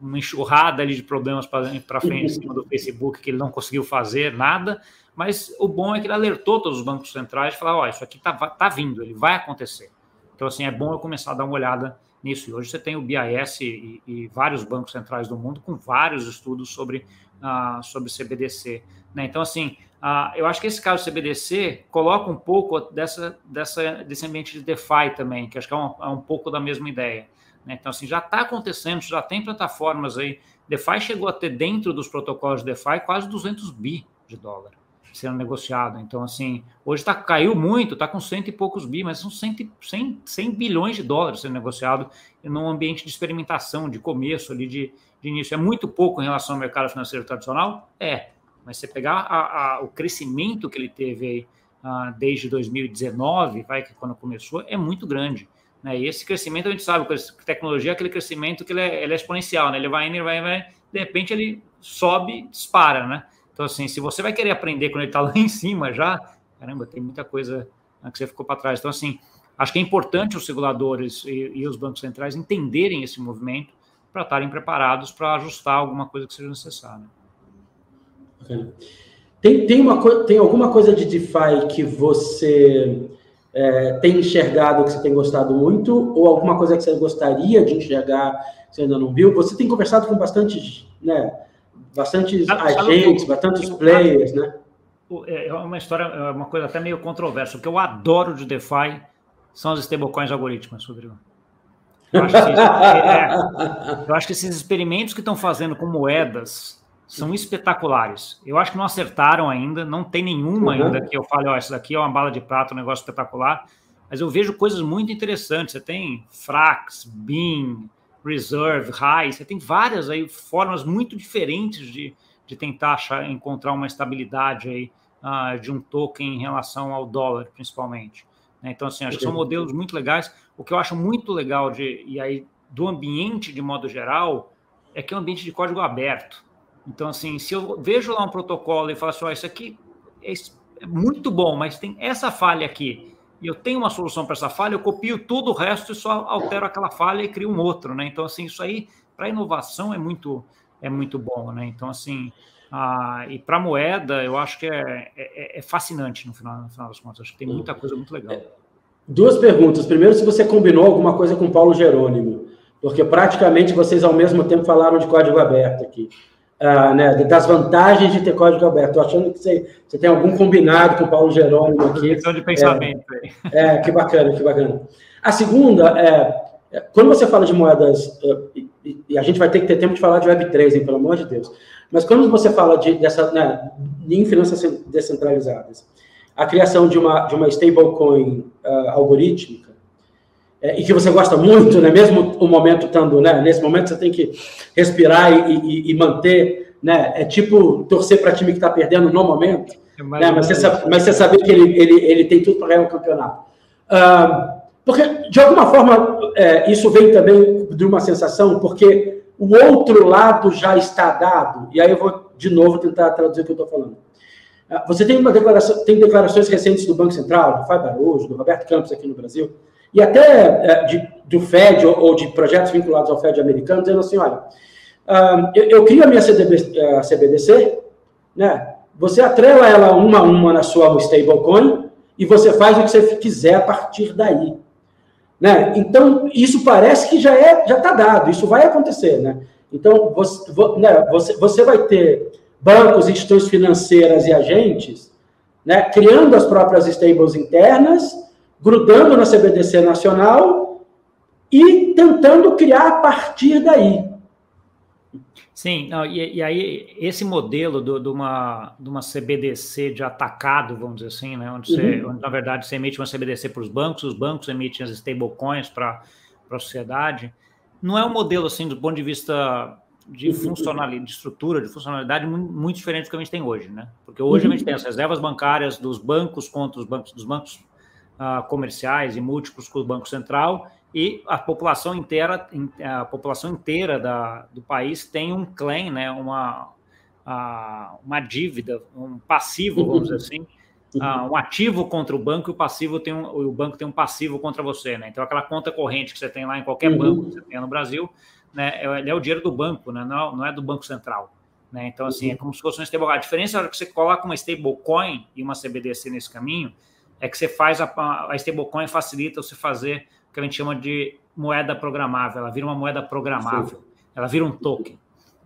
S2: uma enxurrada ali de problemas para frente em cima do Facebook, que ele não conseguiu fazer nada. Mas o bom é que ele alertou todos os bancos centrais e falou: ó, isso aqui tá, tá vindo, ele vai acontecer. Então, assim, é bom eu começar a dar uma olhada nisso. E hoje você tem o BIS e, e vários bancos centrais do mundo com vários estudos sobre, uh, sobre CBDC. Né? Então, assim, uh, eu acho que esse caso CBDC coloca um pouco dessa, dessa, desse ambiente de DeFi também, que acho que é um, é um pouco da mesma ideia. Né? Então, assim, já está acontecendo, já tem plataformas aí. DeFi chegou a ter dentro dos protocolos de DeFi quase 200 bi de dólar sendo negociado. Então, assim, hoje tá, caiu muito, está com cento e poucos bi, mas são 100, 100, 100 bilhões de dólares sendo negociado num ambiente de experimentação, de começo ali, de, de início. É muito pouco em relação ao mercado financeiro tradicional? É, mas você pegar a, a, o crescimento que ele teve aí, uh, desde 2019, vai que quando começou, é muito grande. Né? E esse crescimento, a gente sabe, que tecnologia é aquele crescimento que ele é, ele é exponencial, né? ele vai indo, ele vai, vai, de repente ele sobe, dispara, né? Então, assim, se você vai querer aprender quando ele está lá [laughs] em cima já, caramba, tem muita coisa que você ficou para trás. Então, assim, acho que é importante os reguladores e, e os bancos centrais entenderem esse movimento para estarem preparados para ajustar alguma coisa que seja necessária.
S1: Tem, tem, uma, tem alguma coisa de DeFi que você é, tem enxergado que você tem gostado muito, ou alguma coisa que você gostaria de enxergar que você ainda não viu? Você tem conversado com bastante, né, bastantes agentes, bastantes players, né?
S2: É, é uma história, é uma coisa até meio controversa. O que eu adoro de DeFi são as stablecoins algorítmicas, Rodrigo. Eu acho, que, [laughs] é, eu acho que esses experimentos que estão fazendo com moedas são espetaculares. Eu acho que não acertaram ainda, não tem nenhuma uhum. ainda que eu fale, ó, oh, essa daqui é uma bala de prata, um negócio espetacular. Mas eu vejo coisas muito interessantes. Você tem Frax, Beam, Reserve, High, você tem várias aí formas muito diferentes de, de tentar achar, encontrar uma estabilidade aí uh, de um token em relação ao dólar, principalmente. Né? Então, assim, acho que são modelos muito legais. O que eu acho muito legal de, e aí, do ambiente de modo geral é que é um ambiente de código aberto. Então, assim, se eu vejo lá um protocolo e falo assim, oh, isso aqui é, é muito bom, mas tem essa falha aqui, e eu tenho uma solução para essa falha, eu copio tudo o resto e só altero aquela falha e crio um outro, né? Então, assim, isso aí, para inovação, é muito, é muito bom, né? Então, assim, ah, e para moeda, eu acho que é, é, é, fascinante no final, no final das contas. Acho que tem muita coisa muito legal.
S1: Duas perguntas. Primeiro, se você combinou alguma coisa com Paulo Jerônimo, porque praticamente vocês ao mesmo tempo falaram de código aberto aqui uh, né, das vantagens de ter código aberto. Estou achando que você, você tem algum combinado com o Paulo Jerônimo aqui.
S2: de pensamento.
S1: É, é, que bacana, que bacana. A segunda é, é quando você fala de moedas, uh, e, e, a gente vai ter que ter tempo de falar de Web3, hein, pelo amor de Deus, mas quando você fala de, dessa, né, em finanças descentralizadas, a criação de uma, de uma stablecoin uh, algorítmica, é, e que você gosta muito, né? mesmo o momento estando, né? nesse momento você tem que respirar e, e, e manter, né? é tipo torcer para time que está perdendo no momento, é né? mas, você sabe, mas você saber que ele, ele, ele tem tudo para ganhar o campeonato. Uh, porque, de alguma forma, é, isso vem também de uma sensação, porque o outro lado já está dado, e aí eu vou, de novo, tentar traduzir o que eu estou falando. Uh, você tem, uma declaração, tem declarações recentes do Banco Central, do Fábio Araújo, do Roberto Campos aqui no Brasil, e até é, de, do FED ou, de projetos vinculados ao FED americano, dizendo assim, olha, uh, eu, eu, crio a minha CDB, CBDC, né? você atrela ela uma a uma na sua stablecoin e você faz o que você quiser a partir daí. Né? Então, isso parece que já é já está dado, isso vai acontecer. Né? Então, você, né, você, você vai ter bancos, instituições financeiras e agentes né, criando as próprias stables internas grudando na CBDC nacional e tentando criar a partir daí.
S2: Sim, não, e, e, aí esse modelo do, de, uma, de uma CBDC de atacado, vamos dizer assim, né, onde, você, uhum. onde na verdade você emite uma CBDC para os bancos, os bancos emitem as stablecoins para a sociedade, não é um modelo assim do ponto de vista de uhum. funcionalidade, de estrutura, de funcionalidade muito, diferente do que a gente tem hoje, né? Porque hoje uhum. a gente tem as reservas bancárias dos bancos contra os bancos dos bancos uh, comerciais e múltiplos com o Banco Central e a população inteira, a população inteira da, do país tem um claim, né, uma, uma dívida, um passivo, vamos dizer assim, uh, um ativo contra o banco e o passivo tem um, o banco tem um passivo contra você, né? Então aquela conta corrente que você tem lá em qualquer uhum. banco que você tenha no Brasil, né, é, é o dinheiro do banco, né? Não, é, não é do banco central. Né? Então, assim, é uhum. como se fosse um stablecoin. A diferença é que você coloca uma stablecoin e uma CBDC nesse caminho, é que você faz a, a stablecoin facilita você fazer o que a gente chama de moeda programável. Ela vira uma moeda programável. Sim. Ela vira um token.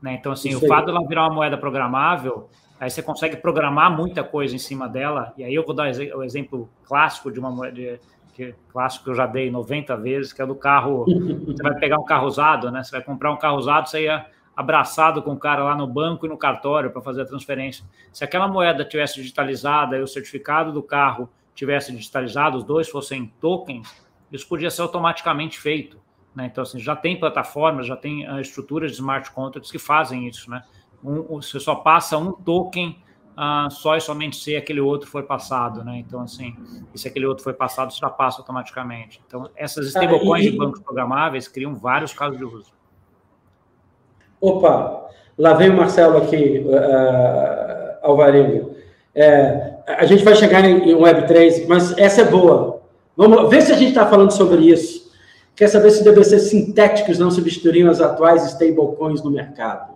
S2: Né? Então, assim, o fato dela virar uma moeda programável, aí você consegue programar muita coisa em cima dela. E aí eu vou dar o exemplo clássico de uma moeda que clássico que eu já dei 90 vezes, que é do carro. [laughs] Você vai pegar um carro usado, né? Você vai comprar um carro usado, você ia abraçado com o cara lá no banco e no cartório para fazer a transferência. Se aquela moeda tivesse digitalizada e o certificado do carro tivesse digitalizado, os dois fossem tokens, isso podia ser automaticamente feito. Né? Então, assim, já tem plataformas, já tem uh, estruturas de smart contracts que fazem isso. Né? Um, você só passa um token uh, só e somente se aquele outro foi passado. Né? Então, assim, e se aquele outro foi passado, já passa automaticamente. Então, essas ah, stablecoins ah, e... de bancos programáveis criam vários casos de uso.
S1: Opa, lá vem o Marcelo aqui, uh, Alvarenga. É, a gente vai chegar em Web3, mas essa é boa. Vamos ver se a gente está falando sobre isso. Quer saber se DBC sintéticos não substituiriam as atuais stablecoins no mercado?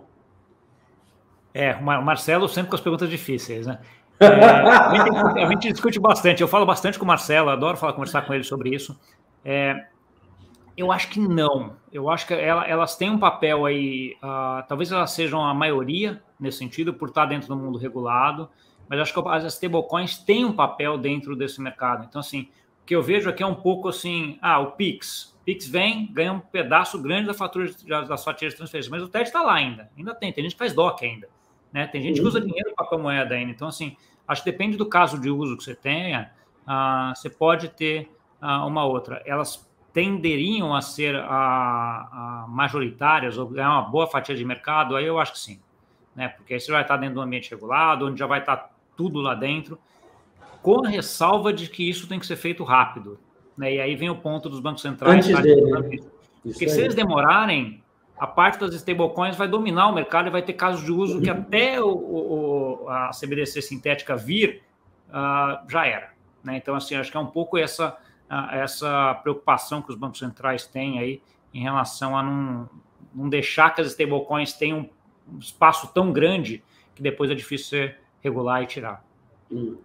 S2: É, o Marcelo sempre com as perguntas difíceis, né? É, a, gente, a, gente, discute bastante, eu falo bastante com o Marcelo, adoro falar, conversar com ele sobre isso. É, eu acho que não. Eu acho que ela, elas têm um papel aí, uh, talvez elas sejam a maioria nesse sentido, por estar dentro do mundo regulado, mas acho que as stablecoins têm um papel dentro desse mercado. Então, assim, o que eu vejo aqui é um pouco assim, ah, o Pix. Pix vem, ganha um pedaço grande da fatura das fatias de transferência, mas o TED está lá ainda. Ainda tem, tem gente que faz DOC ainda. Né? Tem gente que usa dinheiro para moeda ainda. Então, assim, acho que depende do caso de uso que você tenha, uh, você pode ter uh, uma outra. Elas tenderiam a ser a, a majoritárias ou ganhar uma boa fatia de mercado, aí eu acho que sim. Né? Porque aí você vai estar dentro do ambiente regulado, onde já vai estar tudo lá dentro, com a ressalva de que isso tem que ser feito rápido. Né? E aí vem o ponto dos bancos centrais.
S1: Antes dele.
S2: Porque se eles demorarem, a parte das stablecoins vai dominar o mercado e vai ter casos de uso que até o, o a CBDC sintética vir, uh, já era. Né? Então, assim, acho que é um pouco essa, uh, essa preocupação que os bancos centrais têm aí em relação a não, não deixar que as stablecoins tenham um espaço tão grande que depois é difícil ser regular e tirar.
S1: Hum.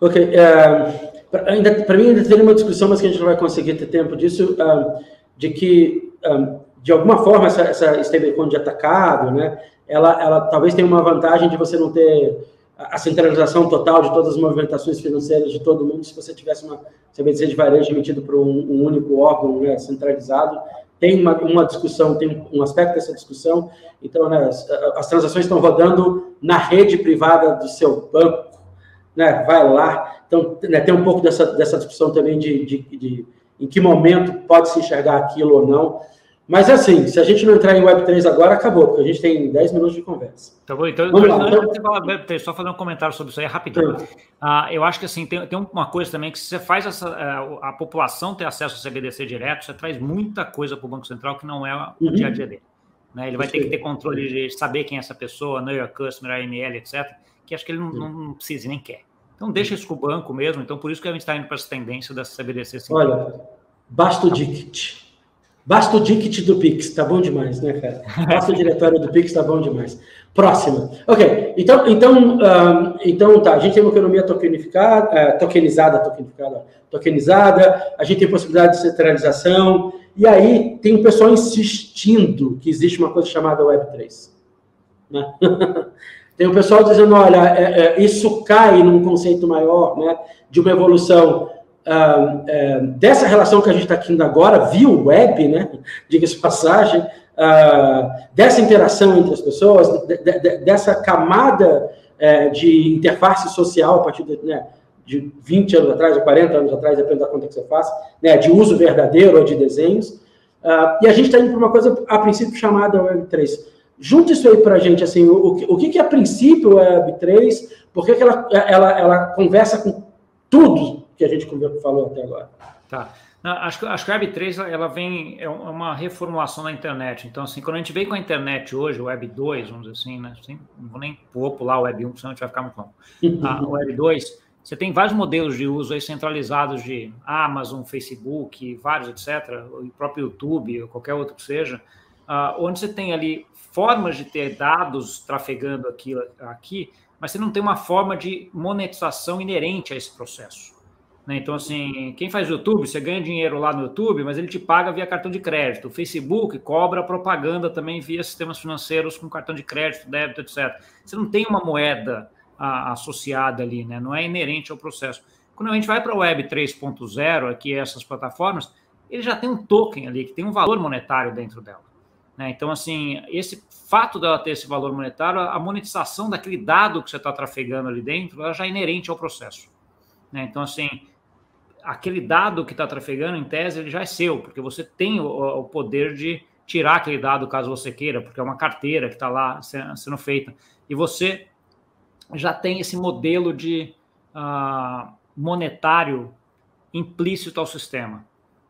S1: Ok. Uh, Para mim, ainda tem uma discussão, mas que a gente não vai conseguir ter tempo disso, uh, de que um, de alguma forma, essa, essa stablecoin de atacado, né, ela, ela talvez tenha uma vantagem de você não ter a centralização total de todas as movimentações financeiras de todo mundo, se você tivesse uma CBDC de varejo emitido por um, um único órgão né, centralizado, tem uma, uma, discussão, tem um aspecto dessa discussão, então né, as, as, transações estão rodando na rede privada do seu banco, né, vai lá, então né, tem um pouco dessa, dessa discussão também de, de, de em que momento pode se enxergar aquilo ou não, mas assim, se a gente não entrar em Web3 agora, acabou, porque a gente tem 10 minutos de conversa.
S2: Tá bom, então, Vamos lá, então... falar Web3, só fazer um comentário sobre isso aí rapidinho. Ah, eu acho que assim, tem, tem uma coisa também que se você faz essa, eh, a, população ter acesso ao CBDC direto, você traz muita coisa para o Banco Central que não é o uhum. dia a dia dele. Né? Ele vai ter que ter controle de saber quem é essa pessoa, know your customer, AML, etc., que acho que ele não, não precisa nem quer. Então deixa isso com o banco mesmo, então por isso que a gente está indo para essa tendência da CBDC.
S1: Olha, basta o DICT. Basta o Dict do Pix, tá bom demais, né, cara? Basta o diretório do Pix, tá bom demais. Próxima. Ok, então, então, um, então tá, a gente tem uma economia tokenificada, uh, tokenizada, tokenificada, tokenizada, a gente tem possibilidade de centralização, e aí tem um pessoal insistindo que existe uma coisa chamada Web3. Né? [laughs] tem um pessoal dizendo, olha, é, é, isso cai num conceito maior, né, de uma evolução é, dessa relação que a gente está aqui agora, via web, né, [laughs] diga-se passagem, dessa interação entre as pessoas, de, de, dessa camada é, de interface social a partir de, né, de 20 anos atrás ou 40 anos atrás, depende da conta que você faça, né, de uso verdadeiro ou de desenhos. Uh, e a gente está indo para uma coisa, a princípio, chamada Web3. Junte isso aí para a gente, assim, o, o, que, que é a princípio Web3, por que, que ela, ela, ela conversa com tudo que a gente falou até agora.
S2: Tá. acho, que, acho que a Web 3 ela vem, é uma reformulação da internet. Então, assim, quando a gente veio com a internet hoje, o Web 2, vamos dizer assim, né? Assim, não vou nem vou pular o Web 1, senão a gente vai ficar muito longo. [laughs] Ah, o Web 2, você tem vários modelos de uso aí centralizados de Amazon, Facebook, vários, etc., o próprio YouTube, ou qualquer outro que seja, uh, onde você tem ali formas de ter dados trafegando aqui, aqui, mas você não tem uma forma de monetização inerente a esse processo. Né? Então, assim, quem faz YouTube, você ganha dinheiro lá no YouTube, mas ele te paga via cartão de crédito. O Facebook cobra propaganda também via sistemas financeiros com cartão de crédito, débito, etc. Você não tem uma moeda a, associada ali, né? não é inerente ao processo. Quando a gente vai para a Web 3.0, aqui essas plataformas, ele já tem um token ali, que tem um valor monetário dentro dela. Né? Então, assim, esse fato dela ter esse valor monetário, a monetização daquele dado que você está trafegando ali dentro, ela já é inerente ao processo. Né? Então, assim, aquele dado que está trafegando, em tese, ele já é seu, porque você tem o, o, poder de tirar aquele dado caso você queira, porque é uma carteira que está lá sendo feita. E você já tem esse modelo de uh, monetário implícito ao sistema.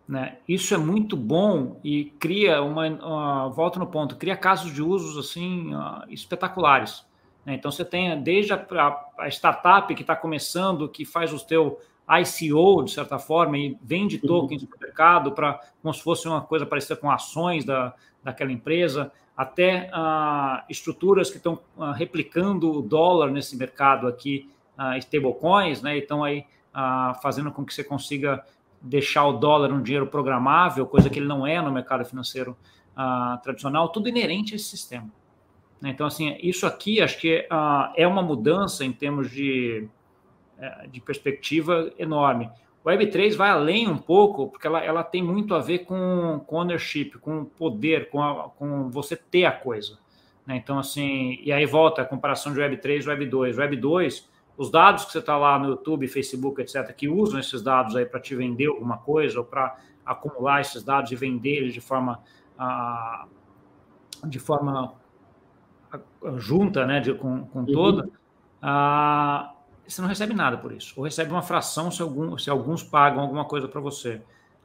S2: Né? Isso é muito bom e cria uma, uh, volta no ponto, cria casos de usos assim uh, espetaculares. Né? Então você tem desde a, a, a startup que está começando, que faz o teu ICO, de certa forma, e vende uhum. tokens no mercado para como se fosse uma coisa parecida com ações da, daquela empresa, até uh, estruturas que estão uh, replicando o dólar nesse mercado aqui, uh, stablecoins, né? Então aí uh, fazendo com que você consiga deixar o dólar um dinheiro programável, coisa que ele não é no mercado financeiro tradicional, tudo inerente a esse sistema. Né? Então, assim, isso aqui acho que é uma mudança em termos de é, de perspectiva enorme. O Web3 vai além um pouco, porque ela, ela tem muito a ver com, com ownership, com poder, com, a, com você ter a coisa. Né? Então, assim, e aí volta a comparação de Web3 e Web2. Web2, os dados que você está lá no YouTube, Facebook, etc., que usam esses dados aí para te vender alguma coisa ou para acumular esses dados e vender eles de forma, ah, de forma junta, né, de, com, com uhum. toda, ah, você não recebe nada por isso. Ou recebe uma fração se, algum, se alguns pagam alguma coisa para você.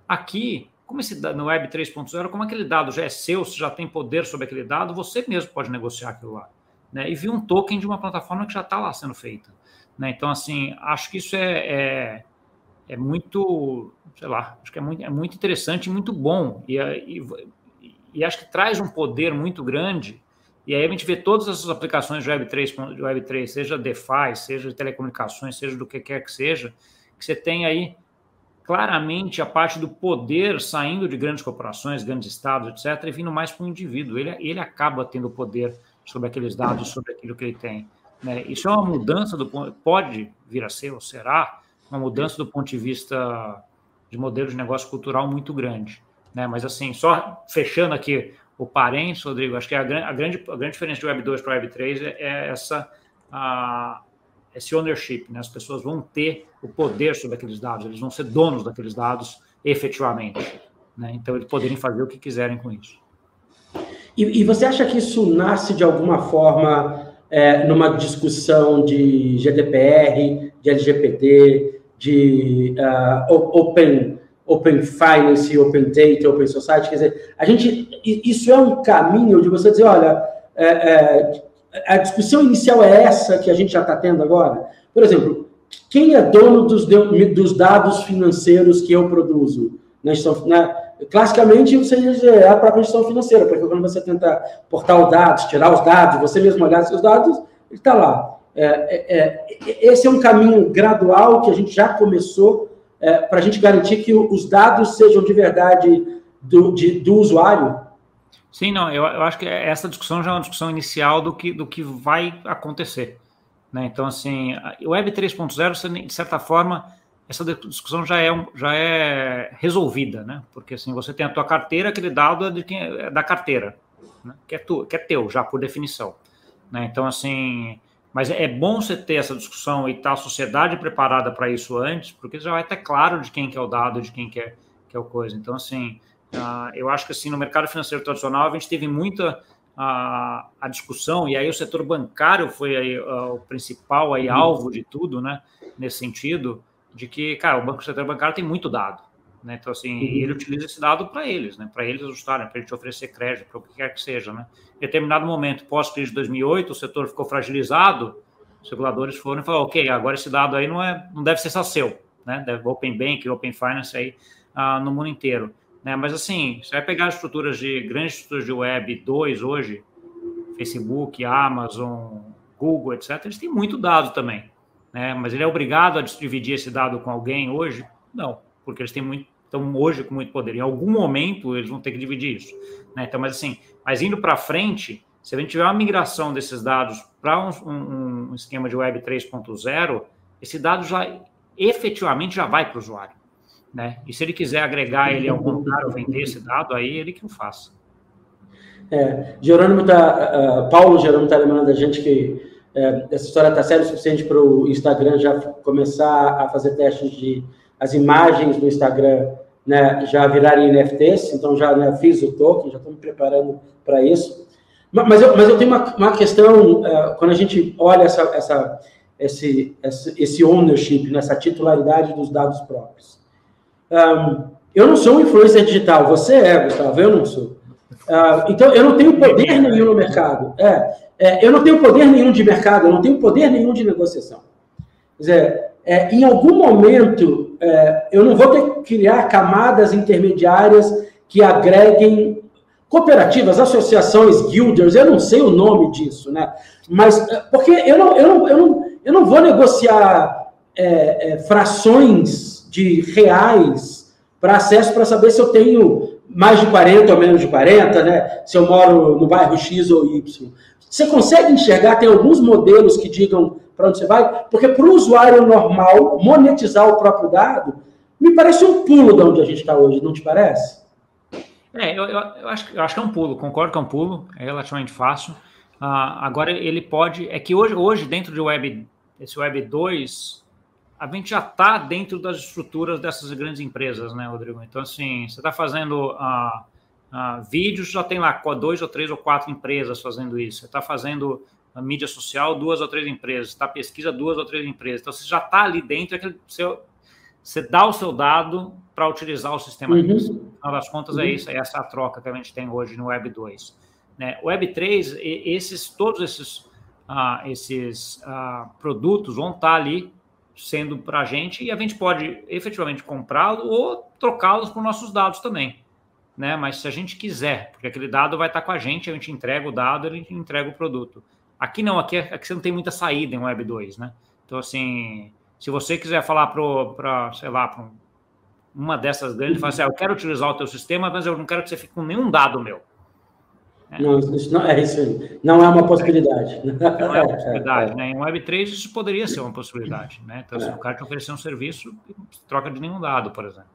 S2: Aqui, como esse no Web 3.0, como aquele dado já é seu, você já tem poder sobre aquele dado, você mesmo pode negociar aquilo lá. Né? E vir um token de uma plataforma que já está lá sendo feita. Né? Então, assim, acho que isso é, é, é, muito, sei lá, acho que é muito, é muito interessante e muito bom. E, e, e acho que traz um poder muito grande e aí a gente vê todas essas aplicações de Web3, de Web3 seja DeFi, seja de telecomunicações, seja do que quer que seja, que você tem aí claramente a parte do poder saindo de grandes corporações, grandes estados, etc., e vindo mais para o indivíduo. Ele, ele acaba tendo poder sobre aqueles dados, sobre aquilo que ele tem. Né? Isso é uma mudança do pode vir a ser ou será uma mudança do ponto de vista de modelo de negócio cultural muito grande. Né? Mas assim, só fechando aqui o parente, Rodrigo, acho que a, a, grande, a grande diferença de Web 2 para Web 3 é, é essa, a, esse ownership, né? As pessoas vão ter o poder sobre aqueles dados, eles vão ser donos daqueles dados efetivamente, né? Então, eles poderem fazer o que quiserem com isso.
S1: E, e você acha que isso nasce de alguma forma é, numa discussão de GDPR, de LGBT, de uh, open Open Finance, Open Data, Open Society, quer dizer, a gente, isso é um caminho de você dizer, olha, é, é, a discussão inicial é essa que a gente já está tendo agora. Por exemplo, quem é dono dos, dos dados financeiros que eu produzo? Na na, classicamente, você é a própria gestão financeira, porque quando você tenta portar os dados, tirar os dados, você mesmo olhar seus dados, ele está lá. É, é, é, esse é um caminho gradual que a gente já começou é, para a gente garantir que os dados sejam de verdade do, de, do usuário?
S2: Sim, não, eu, eu, acho que essa discussão já é uma discussão inicial do que, do que vai acontecer. Né? Então, assim, o Web 3.0, de certa forma, essa discussão já é, já é resolvida, né? Porque assim, você tem a tua carteira, aquele dado é, quem, é da carteira, né? que, é tu, que é teu, já por definição. Né? Então, assim, mas é bom você ter essa discussão e estar tá a sociedade preparada para isso antes, porque já vai estar claro de quem que é o dado, de quem que é, que é o coisa. Então, assim, uh, eu acho que assim, no mercado financeiro tradicional, a gente teve muita uh, a discussão, e aí o setor bancário foi aí, uh, o principal aí, alvo de tudo, né? Nesse sentido, de que, cara, o banco setor bancário tem muito dado. Né? Então, assim, uhum. ele utiliza esse dado para eles, né? para eles ajustarem, para gente oferecer crédito, para o que quer que seja. Né? Em determinado momento, pós-crise de 2008, o setor ficou fragilizado, os reguladores foram e falaram, ok, agora esse dado aí não, é, não deve ser só seu, né? deve Open Bank, Open Finance aí ah, no mundo inteiro. Né? Mas, assim, você vai pegar as estruturas de, grandes estruturas de web 2 hoje, Facebook, Amazon, Google, etc., eles têm muito dado também. Né? Mas ele é obrigado a dividir esse dado com alguém hoje? Não, porque eles têm muito, estão hoje com muito poder. Em algum momento eles vão ter que dividir isso. Né? Então, mas assim, mas indo para frente, se a gente tiver uma migração desses dados para um, um, esquema de Web 3.0, esse dado já efetivamente já vai para o usuário. Né? E se ele quiser agregar ele ao comprar ou vender esse dado, aí ele que o faça.
S1: É, Jerônimo tá, uh, Paulo Jerônimo está lembrando da gente que uh, essa história está séria o suficiente para o Instagram já começar a fazer testes de as imagens do Instagram né, já virarem NFTs, então já né, fiz o token, já estou me preparando para isso. Mas eu, mas eu tenho uma, uma questão, uh, quando a gente olha essa, essa, esse, esse ownership, nessa titularidade dos dados próprios. Um, eu não sou um influencer digital, você é, Gustavo, eu não sou. Uh, então, eu não tenho poder nenhum no mercado. É, é, eu não tenho poder nenhum de mercado, eu não tenho poder nenhum de negociação. Quer dizer, é, em algum momento, é, eu não vou ter que criar camadas intermediárias que agreguem cooperativas, associações, guilders, eu não sei o nome disso, né? Mas, é, porque eu não, eu não, eu não, eu não vou negociar é, é, frações de reais para acesso para saber se eu tenho mais de 40 ou menos de 40, né? Se eu moro no bairro X ou Y. Você consegue enxergar, tem alguns modelos que digam para onde você vai, porque para o usuário normal monetizar o próprio dado, me parece um pulo de onde a gente está hoje, não te parece?
S2: É, eu, eu, eu, acho, eu acho que é um pulo, concordo que é um pulo, é relativamente fácil. Uh, agora ele pode. É que hoje, hoje dentro de web, esse Web 2, a gente já está dentro das estruturas dessas grandes empresas, né, Rodrigo? Então, assim, você está fazendo uh, uh, vídeos, já tem lá dois ou três ou quatro empresas fazendo isso. Você está fazendo a mídia social, duas ou três empresas. Está pesquisa, duas ou três empresas. Então, você já está ali dentro, é você, você dá o seu dado para utilizar o sistema uhum. No final das contas, é uhum. é isso, é essa a troca que a gente tem hoje no Web 2. Né? Web 3, esses, todos esses, ah, esses ah, produtos vão estar tá ali sendo para a gente e a gente pode efetivamente comprá-lo ou trocá-los por nossos dados também. Né? Mas se a gente quiser, porque aquele dado vai estar com a gente, a gente entrega o dado, ele entrega o produto. Aqui não, aqui, aqui você não tem muita saída em Web 2, né? Então, assim, se você quiser falar para, sei lá, para uma dessas grandes, falar assim, ah, eu quero utilizar o teu sistema, mas eu não quero que você fique com nenhum dado meu.
S1: É. Não, isso não é isso Não é uma possibilidade.
S2: Não é uma possibilidade, né? Em Web3 isso poderia ser uma possibilidade, né? Então, se é. o cara te oferecer um serviço, troca de nenhum dado, por exemplo.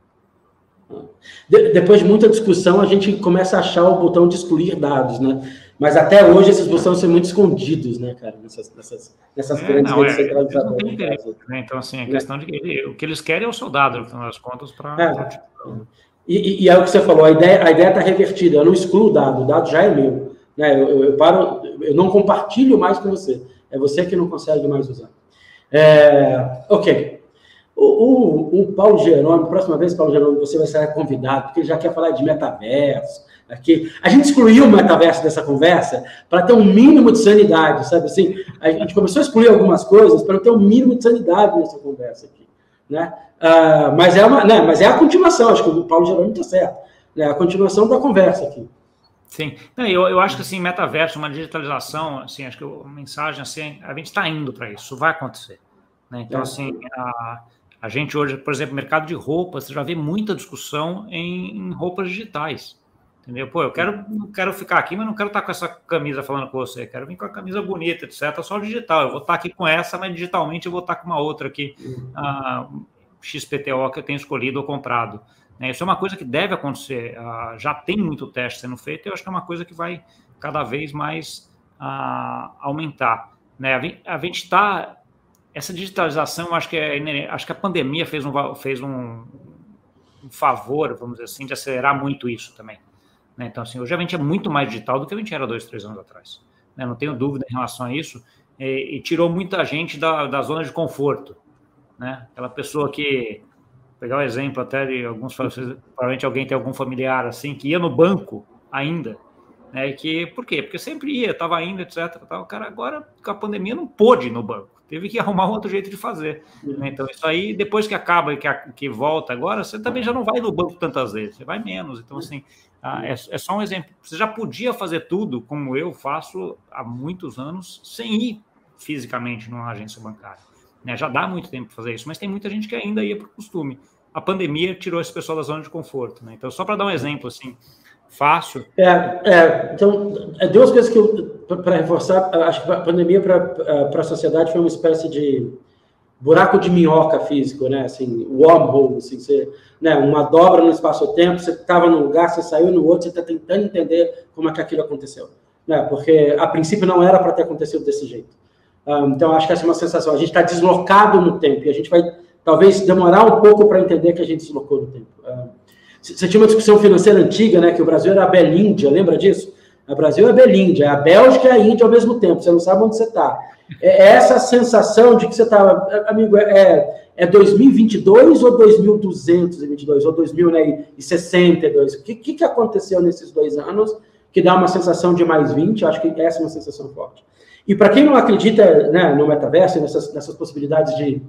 S1: De, depois de muita discussão, a gente começa a achar o botão de excluir dados, né? Mas até hoje esses botões são muito escondidos, né, cara? Nessas, nessas, nessas é, grandes redes é, centralizadoras.
S2: Né? Então, assim, a questão de que o que eles querem é o soldado, no final das contas, para. É.
S1: E, e, é o que você falou, a ideia a ideia está revertida. Eu não excluo o dado, o dado já é meu. Né? Eu, eu, eu, paro, eu não compartilho mais com você. É você que não consegue mais usar. É, ok. O, o, o Paulo Jerônimo, próxima vez, Paulo Jerônimo, você vai ser convidado, porque ele já quer falar de metaverso, Aqui. A gente excluiu o metaverso dessa conversa para ter um mínimo de sanidade, sabe assim? A gente começou a excluir algumas coisas para ter um mínimo de sanidade nessa conversa aqui, né? Uh, mas, é uma, né, mas é a continuação, acho que o Paulo Jerônimo está certo. É a continuação da conversa aqui.
S2: Sim, Não, eu, eu acho que assim, metaverso, uma digitalização, assim, acho que a mensagem assim, a gente está indo para isso, isso vai acontecer. Né? Então, é. assim, a, a gente hoje, por exemplo, mercado de roupas, você já vê muita discussão em, em roupas digitais. Entendeu? Pô, eu quero, quero ficar aqui, mas não quero estar com essa camisa falando com você. Quero vir com a camisa bonita, etc. Só digital. Eu vou estar aqui com essa, mas digitalmente eu vou estar com uma outra aqui, uhum. a XPTO, que eu tenho escolhido ou comprado. Né? Isso é uma coisa que deve acontecer. Já tem muito teste sendo feito e eu acho que é uma coisa que vai cada vez mais aumentar. Né? A gente está. Essa digitalização, acho que, é, acho que a pandemia fez um, fez um, um favor, vamos dizer assim, de acelerar muito isso também. Né? Então, assim, hoje a gente é muito mais digital do que a gente era dois, três anos atrás. Né? Não tenho dúvida em relação a isso. E, e tirou muita gente da, da zona de conforto. Né? Aquela pessoa que, pegar o um exemplo até de alguns, provavelmente alguém tem algum familiar assim, que ia no banco ainda, né? Que, por quê? Porque sempre ia, estava indo, etc. Tal. O cara agora, com a pandemia, não pôde ir no banco. Teve que [laughs] arrumar outro jeito de fazer. Né? Então, isso aí, depois que acaba e que, que volta agora, você também já não vai no banco tantas vezes, você vai menos. Então, assim, é, é, só um exemplo. Você já podia fazer tudo como eu faço há muitos anos sem ir fisicamente numa agência bancária. Né? Já dá muito tempo para fazer isso, mas tem muita gente que ainda ia por costume. A pandemia tirou esse pessoal da zona de conforto. Né? Então, só para dar um exemplo assim, fácil.
S1: É, é então, é duas coisas que eu, para reforçar, acho que a pandemia para a sociedade foi uma espécie de buraco de minhoca físico, né? Assim, wormhole, assim, você, né? Uma dobra no espaço-tempo, você estava num lugar, você saiu no outro, você está tentando entender como é que aquilo aconteceu, né? Porque a princípio não era para ter acontecido desse jeito. Um, então acho que essa é uma sensação. A gente está deslocado no tempo e a gente vai talvez demorar um pouco para entender que a gente deslocou no tempo. Um, você tinha uma discussão financeira antiga, né? Que o Brasil era a Belíndia, lembra disso? O Brasil é a Belíndia, é a Bélgica e a Índia ao mesmo tempo. Você não sabe onde você está. É, é essa sensação de que você estava, amigo, é, é 2022 ou 2222 ou 2062? O que, que aconteceu nesses dois anos que dá uma sensação de mais 20? Acho que essa é uma sensação forte. E para quem não acredita né, no metaverso, nessas, nessas possibilidades de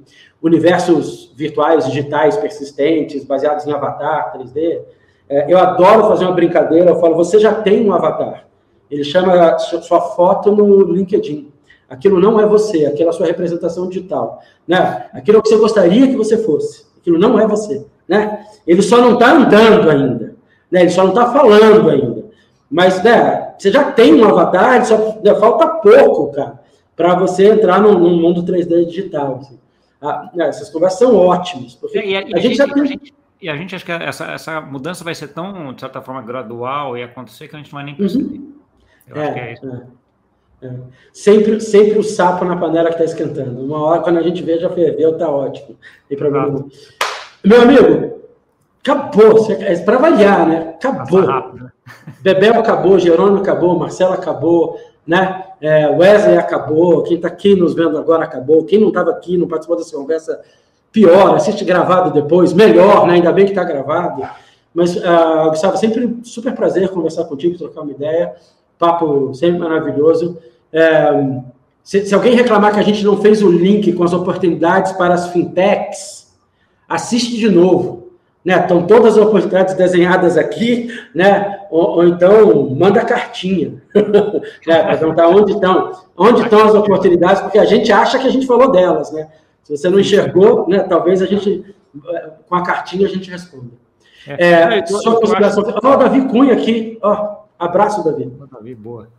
S1: universos virtuais, digitais, persistentes, baseados em avatar, 3D, é, eu adoro fazer uma brincadeira. Eu falo, você já tem um avatar. Ele chama sua foto no LinkedIn. Aquilo não é você, aquilo é a sua representação digital. Né? Aquilo é o que você gostaria que você fosse. Aquilo não é você. Né? Ele só não está andando ainda. Né? Ele só não está falando ainda. Mas né, você já tem um avatar, só falta pouco, cara, para você entrar num, num, mundo 3D digital. Assim. Ah, né, essas conversas são ótimas.
S2: Porque e, e, a, gente já tem... gente e a gente acha que essa, essa mudança vai ser tão, de certa forma, gradual e acontecer que a gente não vai nem uhum. perceber. Uhum. Eu
S1: é, acho que é isso. É, é. Sempre, sempre o sapo na panela que está esquentando. Uma hora, quando a gente vê, já ferveu, está ótimo. Tem problema nenhum. Meu amigo, acabou. É para avaliar, né? Acabou. Rápido, né? Bebel acabou, Jerônimo acabou, Marcelo acabou, né? É, Wesley acabou, quem está aqui nos vendo agora acabou. Quem não estava aqui, não participou dessa conversa, pior, assiste gravado depois, melhor, né? Ainda bem que está gravado. Mas, uh, Gustavo, sempre super prazer conversar contigo, trocar uma ideia. Papo sempre maravilhoso. É, se, se, alguém reclamar que a gente não fez o link com as oportunidades para as fintechs, assiste de novo. Né? Estão todas as oportunidades desenhadas aqui, né? ou, ou então manda cartinha [laughs] né? para perguntar onde estão, onde estão as oportunidades, porque a gente acha que a gente falou delas. Né? Se você não enxergou, né, talvez a gente, com a cartinha, a gente responda. É, é, só consideração. Ó, o Davi Cunha aqui. Ó, abraço, Davi.
S2: Davi, boa.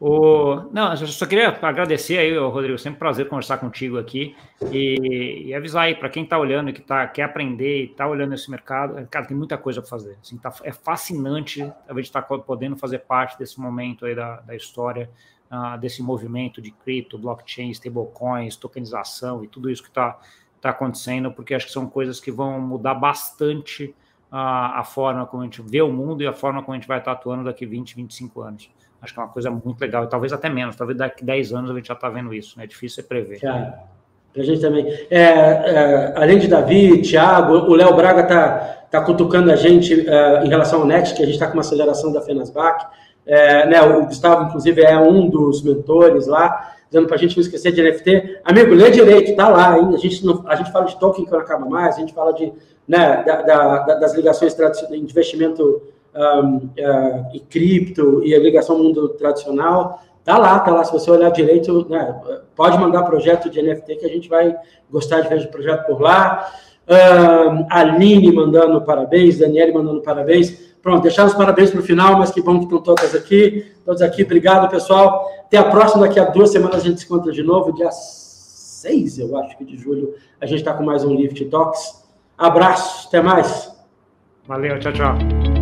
S2: O... Não, eu só queria agradecer aí, Rodrigo, sempre um prazer conversar contigo aqui e, e avisar aí para quem está olhando, que tá, quer aprender e está olhando esse mercado, cara, tem muita coisa para fazer. Assim, tá, é fascinante a gente estar tá podendo fazer parte desse momento aí da, da história, uh, desse movimento de cripto, blockchain, stablecoins, tokenização e tudo isso que está tá acontecendo, porque acho que são coisas que vão mudar bastante a, a forma como a gente vê o mundo e a forma como a gente vai estar atuando daqui 20, 25 anos. Acho que é uma coisa muito legal, e talvez até menos, talvez daqui 10 anos a gente já está vendo isso, né? É difícil prever.
S1: Cara, a gente também. É, é, além de Davi, Thiago, o Léo Braga está tá cutucando a gente é, em relação ao Next, que a gente está com uma aceleração da Fenasbac. É, né, o Gustavo, inclusive, é um dos mentores lá, dizendo para a gente não esquecer de NFT. Amigo, lê direito, tá lá ainda. A gente, não, a gente fala de token que não acaba mais, a gente fala de, né, da, da, das ligações de investimento uh, e cripto e a ligação ao mundo tradicional. Tá lá, tá lá. Se você olhar direito, né, pode mandar projeto de NFT que a gente vai gostar de ver o projeto por lá. Aline mandando parabéns, Daniele mandando parabéns. Pronto, deixar os parabéns para o final, mas que bom que estão todas aqui. Todos aqui, obrigado, pessoal. Até a próxima, daqui a duas semanas a gente se encontra de novo, dia 6, eu acho que de julho, a gente está com mais um Lift Talks. Abraço, até mais.
S2: Valeu, tchau, tchau.